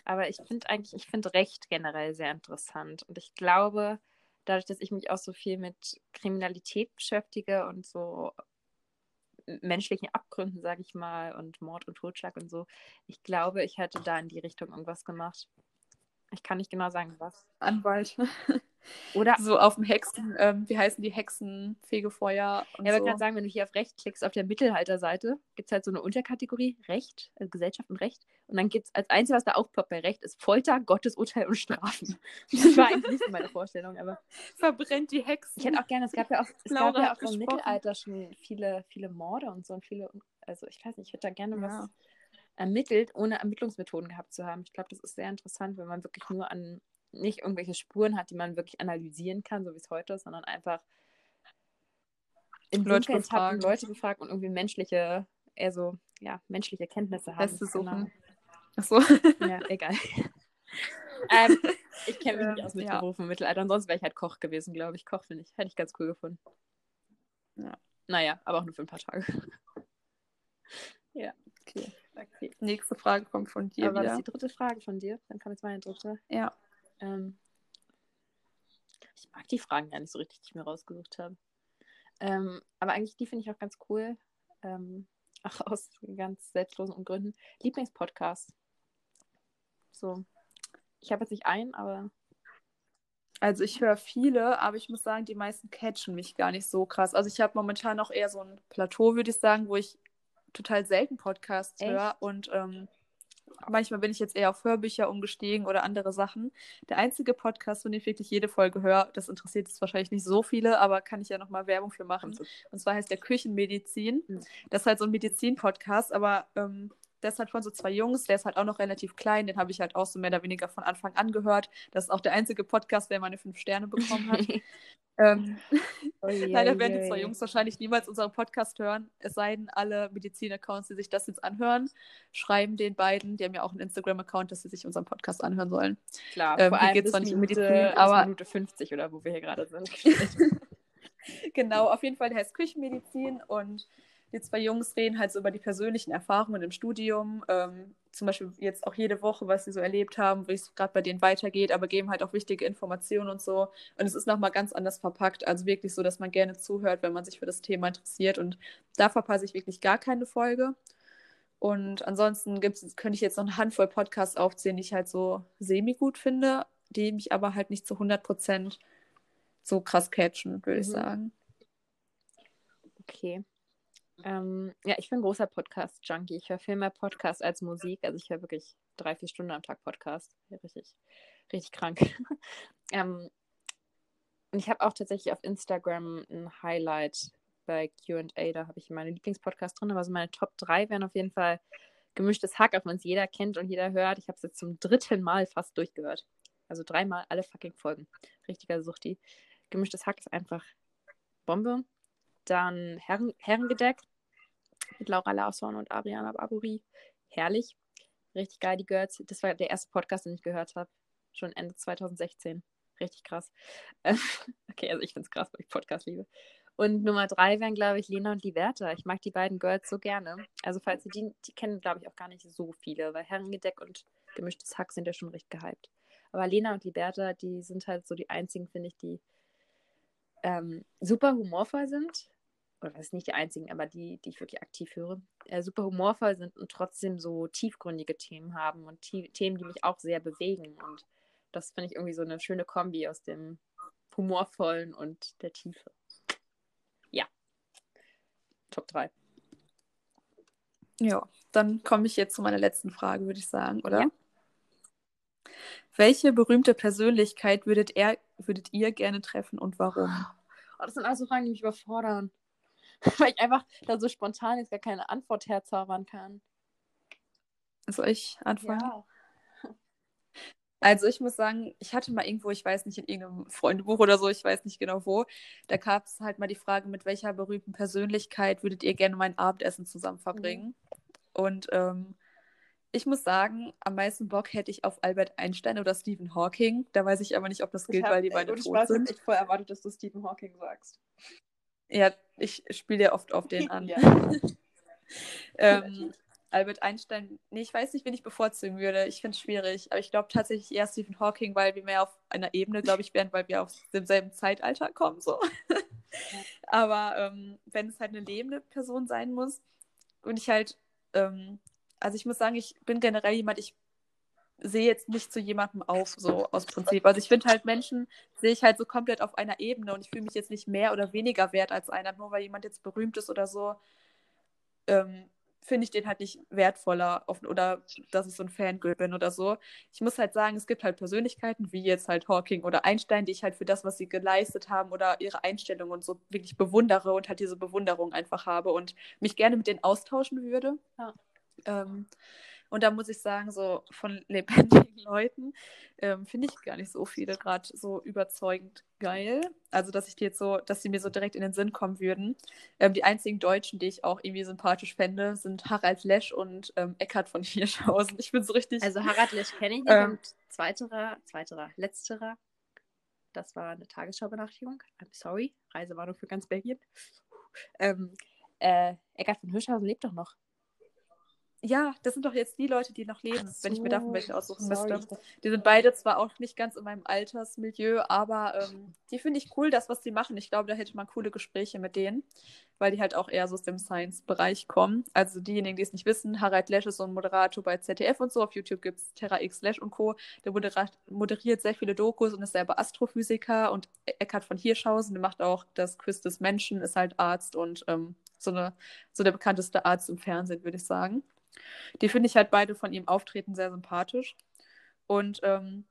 aber ich finde eigentlich, ich finde Recht generell sehr interessant. Und ich glaube, dadurch, dass ich mich auch so viel mit Kriminalität beschäftige und so menschlichen Abgründen, sage ich mal, und Mord und Totschlag und so, ich glaube, ich hätte da in die Richtung irgendwas gemacht. Ich kann nicht genau sagen, was. Anwalt. Oder so auf dem Hexen, ähm, wie heißen die Hexen, Fegefeuer und ja, ich so. gerade sagen, wenn du hier auf Recht klickst, auf der Mittelhalterseite, gibt es halt so eine Unterkategorie, Recht, also Gesellschaft und Recht. Und dann gibt es als Einziges, was da aufploppt bei Recht, ist Folter, Gottesurteil und Strafen. Das war eigentlich nicht so meine Vorstellung, aber. Verbrennt die Hexen. Ich hätte auch gerne, es gab ja auch, es gab ja auch im Mittelalter schon viele, viele Morde und so und viele, also ich weiß nicht, ich hätte da gerne ja. was ermittelt, ohne Ermittlungsmethoden gehabt zu haben. Ich glaube, das ist sehr interessant, wenn man wirklich nur an nicht irgendwelche Spuren hat, die man wirklich analysieren kann, so wie es heute ist, sondern einfach in Leute befragen. Leute befragt und irgendwie menschliche, eher so, ja, menschliche Kenntnisse haben. Beste suchen. Genau. Ach so. Ja, egal. ähm, ich kenne mich nicht aus mit ja. Berufen im Mittelalter. Ansonsten wäre ich halt Koch gewesen, glaube ich. Koch finde ich. Hätte ich ganz cool gefunden. Ja. Naja, aber auch nur für ein paar Tage. ja. Okay. okay. Nächste Frage kommt von dir. Aber wieder. das ist die dritte Frage von dir. Dann kommt jetzt meine dritte. Ja. Ähm, ich mag die Fragen gar nicht so richtig, die ich mir rausgesucht habe. Ähm, aber eigentlich die finde ich auch ganz cool. Ähm, auch aus ganz selbstlosen Gründen. Lieblingspodcast. So. Ich habe jetzt nicht einen, aber. Also ich höre viele, aber ich muss sagen, die meisten catchen mich gar nicht so krass. Also ich habe momentan noch eher so ein Plateau, würde ich sagen, wo ich total selten Podcasts höre und ähm, Manchmal bin ich jetzt eher auf Hörbücher umgestiegen oder andere Sachen. Der einzige Podcast, von dem ich wirklich jede Folge höre, das interessiert jetzt wahrscheinlich nicht so viele, aber kann ich ja nochmal Werbung für machen. Und zwar heißt der Küchenmedizin. Mhm. Das ist halt so ein Medizin-Podcast, aber ähm, der ist halt von so zwei Jungs, der ist halt auch noch relativ klein, den habe ich halt auch so mehr oder weniger von Anfang an gehört. Das ist auch der einzige Podcast, der meine fünf Sterne bekommen hat. ähm, oh je, leider werden die zwei Jungs wahrscheinlich niemals unseren Podcast hören, es sei denn, alle Medizin-Accounts, die sich das jetzt anhören, schreiben den beiden, die haben ja auch einen Instagram-Account, dass sie sich unseren Podcast anhören sollen. Klar, ähm, vor allem geht zwar nicht um Medizin, aber Minute 50 oder wo wir hier gerade sind. genau, auf jeden Fall, der heißt Küchenmedizin und die zwei Jungs reden halt so über die persönlichen Erfahrungen im Studium, ähm, zum Beispiel jetzt auch jede Woche, was sie so erlebt haben, wie es gerade bei denen weitergeht, aber geben halt auch wichtige Informationen und so. Und es ist nochmal ganz anders verpackt, also wirklich so, dass man gerne zuhört, wenn man sich für das Thema interessiert. Und da verpasse ich wirklich gar keine Folge. Und ansonsten gibt's, könnte ich jetzt noch eine Handvoll Podcasts aufzählen, die ich halt so semi-gut finde, die mich aber halt nicht zu 100 Prozent so krass catchen, würde mhm. ich sagen. Okay. Ähm, ja, ich bin großer Podcast-Junkie. Ich höre viel mehr Podcast als Musik. Also ich höre wirklich drei, vier Stunden am Tag Podcast. Richtig, richtig krank. ähm, und ich habe auch tatsächlich auf Instagram ein Highlight bei QA. Da habe ich meine Lieblingspodcasts drin. Aber so meine Top 3 wären auf jeden Fall Gemischtes Hack, auch wenn es jeder kennt und jeder hört. Ich habe es jetzt zum dritten Mal fast durchgehört. Also dreimal alle fucking Folgen. Richtiger Suchti. Gemischtes Hack ist einfach Bombe. Dann Herren, Herrengedeck mit Laura Larsson und Ariana Barbori. Herrlich. Richtig geil, die Girls. Das war der erste Podcast, den ich gehört habe. Schon Ende 2016. Richtig krass. okay, also ich finde es krass, weil ich Podcast liebe. Und Nummer drei wären, glaube ich, Lena und Liberta. Ich mag die beiden Girls so gerne. Also, falls Sie die, die kennen, glaube ich, auch gar nicht so viele, weil Herrengedeck und gemischtes Hack sind ja schon recht gehypt. Aber Lena und Liberta, die sind halt so die einzigen, finde ich, die ähm, super humorvoll sind. Oder das ist nicht die einzigen, aber die, die ich wirklich aktiv höre. Äh, super humorvoll sind und trotzdem so tiefgründige Themen haben und Themen, die mich auch sehr bewegen. Und das finde ich irgendwie so eine schöne Kombi aus dem humorvollen und der Tiefe. Top 3. Ja, dann komme ich jetzt zu meiner letzten Frage, würde ich sagen, oder? Ja. Welche berühmte Persönlichkeit würdet, er, würdet ihr gerne treffen und warum? Oh, das sind also Fragen, die mich überfordern. Weil ich einfach da so spontan jetzt gar keine Antwort herzaubern kann. Soll ich anfangen? Ja. Also ich muss sagen, ich hatte mal irgendwo, ich weiß nicht, in irgendeinem Freundebuch oder so, ich weiß nicht genau wo, da gab es halt mal die Frage, mit welcher berühmten Persönlichkeit würdet ihr gerne mein Abendessen zusammen verbringen? Mhm. Und ähm, ich muss sagen, am meisten Bock hätte ich auf Albert Einstein oder Stephen Hawking. Da weiß ich aber nicht, ob das gilt, hab, weil die beide tot ich sind. Ich voll erwartet, dass du Stephen Hawking sagst. Ja, ich spiele ja oft auf den an. ähm, Albert Einstein, nee, ich weiß nicht, wen ich bevorzugen würde. Ich finde es schwierig. Aber ich glaube tatsächlich eher Stephen Hawking, weil wir mehr auf einer Ebene, glaube ich, wären, weil wir aus demselben Zeitalter kommen. So. aber ähm, wenn es halt eine lebende Person sein muss und ich halt, ähm, also ich muss sagen, ich bin generell jemand, ich sehe jetzt nicht zu jemandem auf, so aus Prinzip. Also ich finde halt Menschen, sehe ich halt so komplett auf einer Ebene und ich fühle mich jetzt nicht mehr oder weniger wert als einer, nur weil jemand jetzt berühmt ist oder so. Ähm, finde ich den halt nicht wertvoller auf, oder dass ich so ein Fangirl bin oder so. Ich muss halt sagen, es gibt halt Persönlichkeiten wie jetzt halt Hawking oder Einstein, die ich halt für das, was sie geleistet haben oder ihre Einstellung und so wirklich bewundere und halt diese Bewunderung einfach habe und mich gerne mit denen austauschen würde. Ja. Ähm, und da muss ich sagen, so von lebendigen Leuten ähm, finde ich gar nicht so viele gerade so überzeugend geil. Also, dass ich die jetzt so, dass sie mir so direkt in den Sinn kommen würden. Ähm, die einzigen Deutschen, die ich auch irgendwie sympathisch fände, sind Harald Lesch und ähm, Eckhard von Hirschhausen. Ich bin so richtig. Also Harald Lesch kenne ich nicht ähm, und zweiterer, zweiterer, letzterer. Das war eine Tagesschau-Benachrichtigung. I'm sorry. Reisewarnung für ganz Belgien. Ähm, äh, Eckhard von Hirschhausen lebt doch noch. Ja, das sind doch jetzt die Leute, die noch leben, so, wenn ich mir davon welche aussuchen sorry. müsste. Die sind beide zwar auch nicht ganz in meinem Altersmilieu, aber ähm, die finde ich cool, das, was sie machen. Ich glaube, da hätte man coole Gespräche mit denen, weil die halt auch eher so aus dem Science-Bereich kommen. Also diejenigen, die es nicht wissen, Harald Lesch ist so ein Moderator bei ZDF und so. Auf YouTube gibt es Terra X Lesch und Co. Der moderiert sehr viele Dokus und ist selber Astrophysiker. Und Eckhard von Hirschhausen, der macht auch das Quiz des Menschen, ist halt Arzt und ähm, so, eine, so der bekannteste Arzt im Fernsehen, würde ich sagen. Die finde ich halt beide von ihm auftreten sehr sympathisch. Und ähm,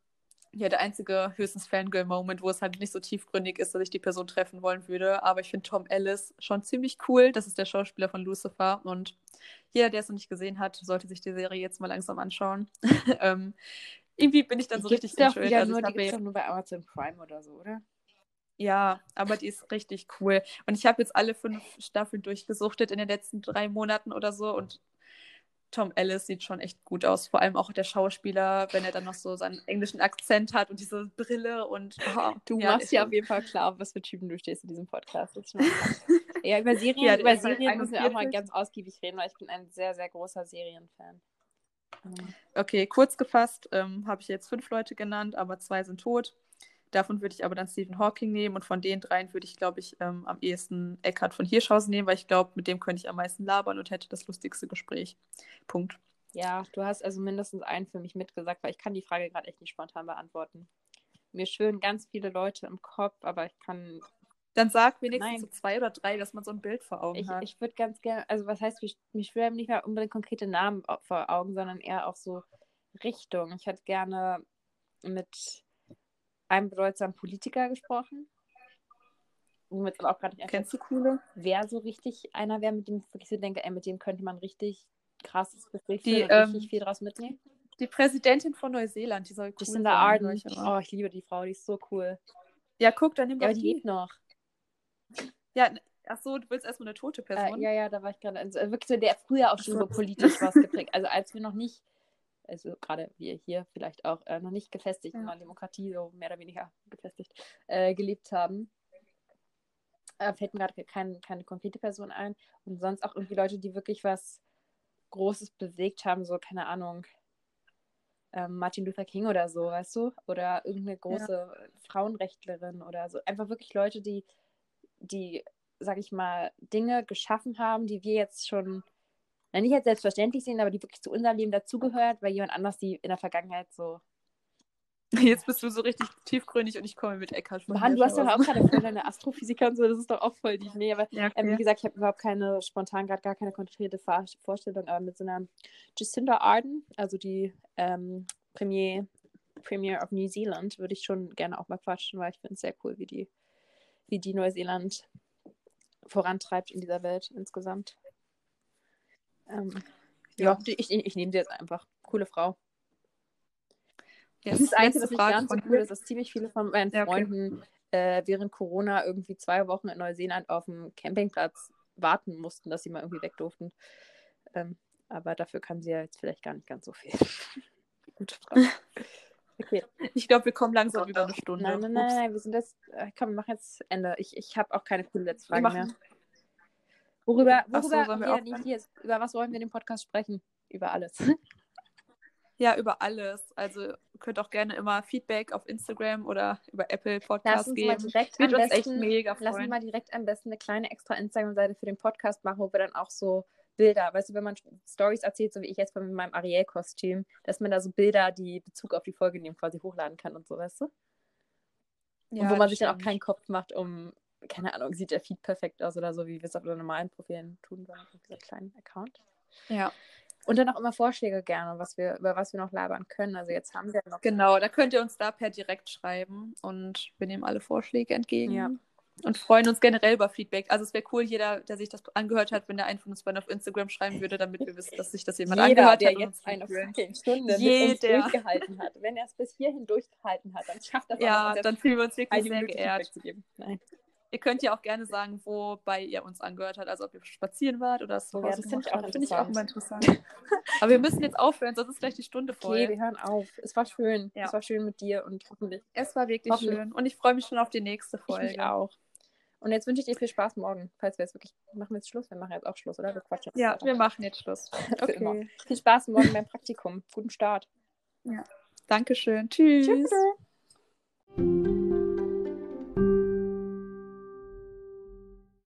ja, der einzige höchstens Fangirl-Moment, wo es halt nicht so tiefgründig ist, dass ich die Person treffen wollen würde. Aber ich finde Tom Ellis schon ziemlich cool. Das ist der Schauspieler von Lucifer. Und jeder, der es noch nicht gesehen hat, sollte sich die Serie jetzt mal langsam anschauen. ähm, irgendwie bin ich dann die so richtig doch wieder also nur, Die gibt es doch nur bei Amazon Prime oder so, oder? Ja, aber die ist richtig cool. Und ich habe jetzt alle fünf Staffeln durchgesuchtet in den letzten drei Monaten oder so. Und Tom Ellis sieht schon echt gut aus. Vor allem auch der Schauspieler, wenn er dann noch so seinen englischen Akzent hat und diese Brille und. Oh, du ja, machst ja auf jeden Fall klar, was für Typen du stehst in diesem Podcast. ja, über Serien, ja, über Serien müssen wir auch mal ganz ausgiebig reden, weil ich bin ein sehr, sehr großer Serienfan. Okay, kurz gefasst ähm, habe ich jetzt fünf Leute genannt, aber zwei sind tot. Davon würde ich aber dann Stephen Hawking nehmen und von den dreien würde ich, glaube ich, ähm, am ehesten Eckhard von Hirschhausen nehmen, weil ich glaube, mit dem könnte ich am meisten labern und hätte das lustigste Gespräch. Punkt. Ja, du hast also mindestens einen für mich mitgesagt, weil ich kann die Frage gerade echt nicht spontan beantworten. Mir schwören ganz viele Leute im Kopf, aber ich kann. Dann sag wenigstens so zwei oder drei, dass man so ein Bild vor Augen ich, hat. Ich würde ganz gerne, also was heißt, mich schwören nicht mehr unbedingt konkrete Namen vor Augen, sondern eher auch so Richtung. Ich hätte gerne mit einem bedeutsamen Politiker gesprochen. Womit aber auch gerade nicht Kennst du coole? Wer so richtig einer wäre, mit dem ich wirklich so denke, ey, mit dem könnte man richtig krasses Gesicht Die, und ähm, richtig viel draus mitnehmen. Die Präsidentin von Neuseeland, die soll cool Jacinda Ardern. immer. Oh, ich liebe die Frau, die ist so cool. Ja, guck, dann nimm Ja, doch aber die die. lebt noch. Ja, ach so, du willst erstmal eine tote Äh, Person? ja, ja, da war ich gerade. Also, wirklich so, der früher auch schon so. politisch was geprägt. Also als wir noch nicht, also gerade wir hier vielleicht auch, äh, noch nicht gefestigt Ja. in der Demokratie, so mehr oder weniger gefestigt, äh, gelebt haben. Äh, fällt mir gerade kein, keine konkrete Person ein. Und sonst auch irgendwie Leute, die wirklich was Großes bewegt haben, so, keine Ahnung, ähm, Martin Luther King oder so, weißt du? Oder irgendeine große Frauenrechtlerin oder so. Einfach wirklich Leute, die, die, sag ich mal, Dinge geschaffen haben, die wir jetzt schon, na, nicht als selbstverständlich sehen, aber die wirklich zu unserem Leben dazugehört, weil jemand anders die in der Vergangenheit so. Jetzt bist du so richtig tiefgründig und ich komme mit Eckhard von Mann, du hast doch auch gerade voll deine Astrophysiker und so, das ist doch auch voll die. Nee, aber Ja, ähm, wie okay. gesagt, ich habe überhaupt keine, spontan gerade gar keine konkrete Vor Vorstellung, aber mit so einer Jacinda Ardern, also die ähm, Premier, Premier of New Zealand, würde ich schon gerne auch mal quatschen, weil ich finde es sehr cool, wie die, wie die Neuseeland vorantreibt in dieser Welt insgesamt. Ähm, ja, Ja. ich, ich, ich nehme sie jetzt einfach. Coole Frau. Jetzt Das ist das letzte nicht Frage ganz so von cool ist, dass ziemlich viele von meinen Ja, okay. Freunden äh, während Corona irgendwie zwei Wochen in Neuseeland auf dem Campingplatz warten mussten, dass sie mal irgendwie weg durften. Ähm, aber dafür kann sie ja jetzt vielleicht gar nicht ganz so viel. Gute Frage. Okay. Ich glaube, wir kommen langsam über eine Stunde. Nein, nein, nein, nein, wir sind jetzt, äh, komm, wir machen jetzt Ende. Ich, ich habe auch keine coole letzte Frage mehr. Worüber, so, worüber, sollen wir hier, hier, über was wollen wir in dem Podcast sprechen? Über alles. ja, über alles. Also ihr könnt auch gerne immer Feedback auf Instagram oder über Apple Podcasts geben. direkt Wird uns echt besten, mega lass uns freuen. mal direkt am besten eine kleine extra Instagram-Seite für den Podcast machen, wo wir dann auch so Bilder, weißt du, wenn man Stories erzählt, so wie ich jetzt von meinem Ariel-Kostüm, dass man da so Bilder, die Bezug auf die Folge nehmen, quasi hochladen kann und so, weißt du? Ja, und wo man sich dann auch stimmt. keinen Kopf macht, um, keine Ahnung, sieht der Feed perfekt aus oder so, wie wir es auf unseren normalen Profilen tun, sondern auf dieser kleinen Account. Ja, Und dann auch immer Vorschläge gerne, was wir, über was wir noch labern können. Also jetzt haben wir noch genau. Da könnt ihr uns da per direkt schreiben und wir nehmen alle Vorschläge entgegen. Ja. Und freuen uns generell über Feedback. Also es wäre cool, jeder, der sich das angehört hat, wenn der einen von uns beiden auf Instagram schreiben würde, damit wir wissen, dass sich das jemand jeder, angehört der hat. und jetzt eine fucking Stunde Jeder. durchgehalten hat. Wenn er es bis hierhin durchgehalten hat, dann schafft er es auch Ja, jetzt dann fühlen wir uns wirklich sehr geehrt. Feedback zu geben. Nein. Ihr könnt ja auch gerne sagen, wobei ihr uns angehört habt, also ob ihr spazieren wart oder Oh ja, das finde ich auch. Finde ich auch interessant. immer interessant. Aber wir müssen jetzt aufhören, sonst ist gleich die Stunde voll. Okay, wir hören auf. Es war schön. Ja. Es war schön mit dir und hoffentlich Es war wirklich schön und ich freue mich schon auf die nächste ich Folge. mich auch. Und jetzt wünsche ich dir viel Spaß morgen, falls wir jetzt wirklich. Machen wir jetzt Schluss? Wir machen jetzt auch Schluss, oder? Wir quatschen Ja, weiter. wir machen jetzt Schluss. Okay. Viel Spaß morgen beim Praktikum. Guten Start. Dankeschön. Tschüss. Tschüss.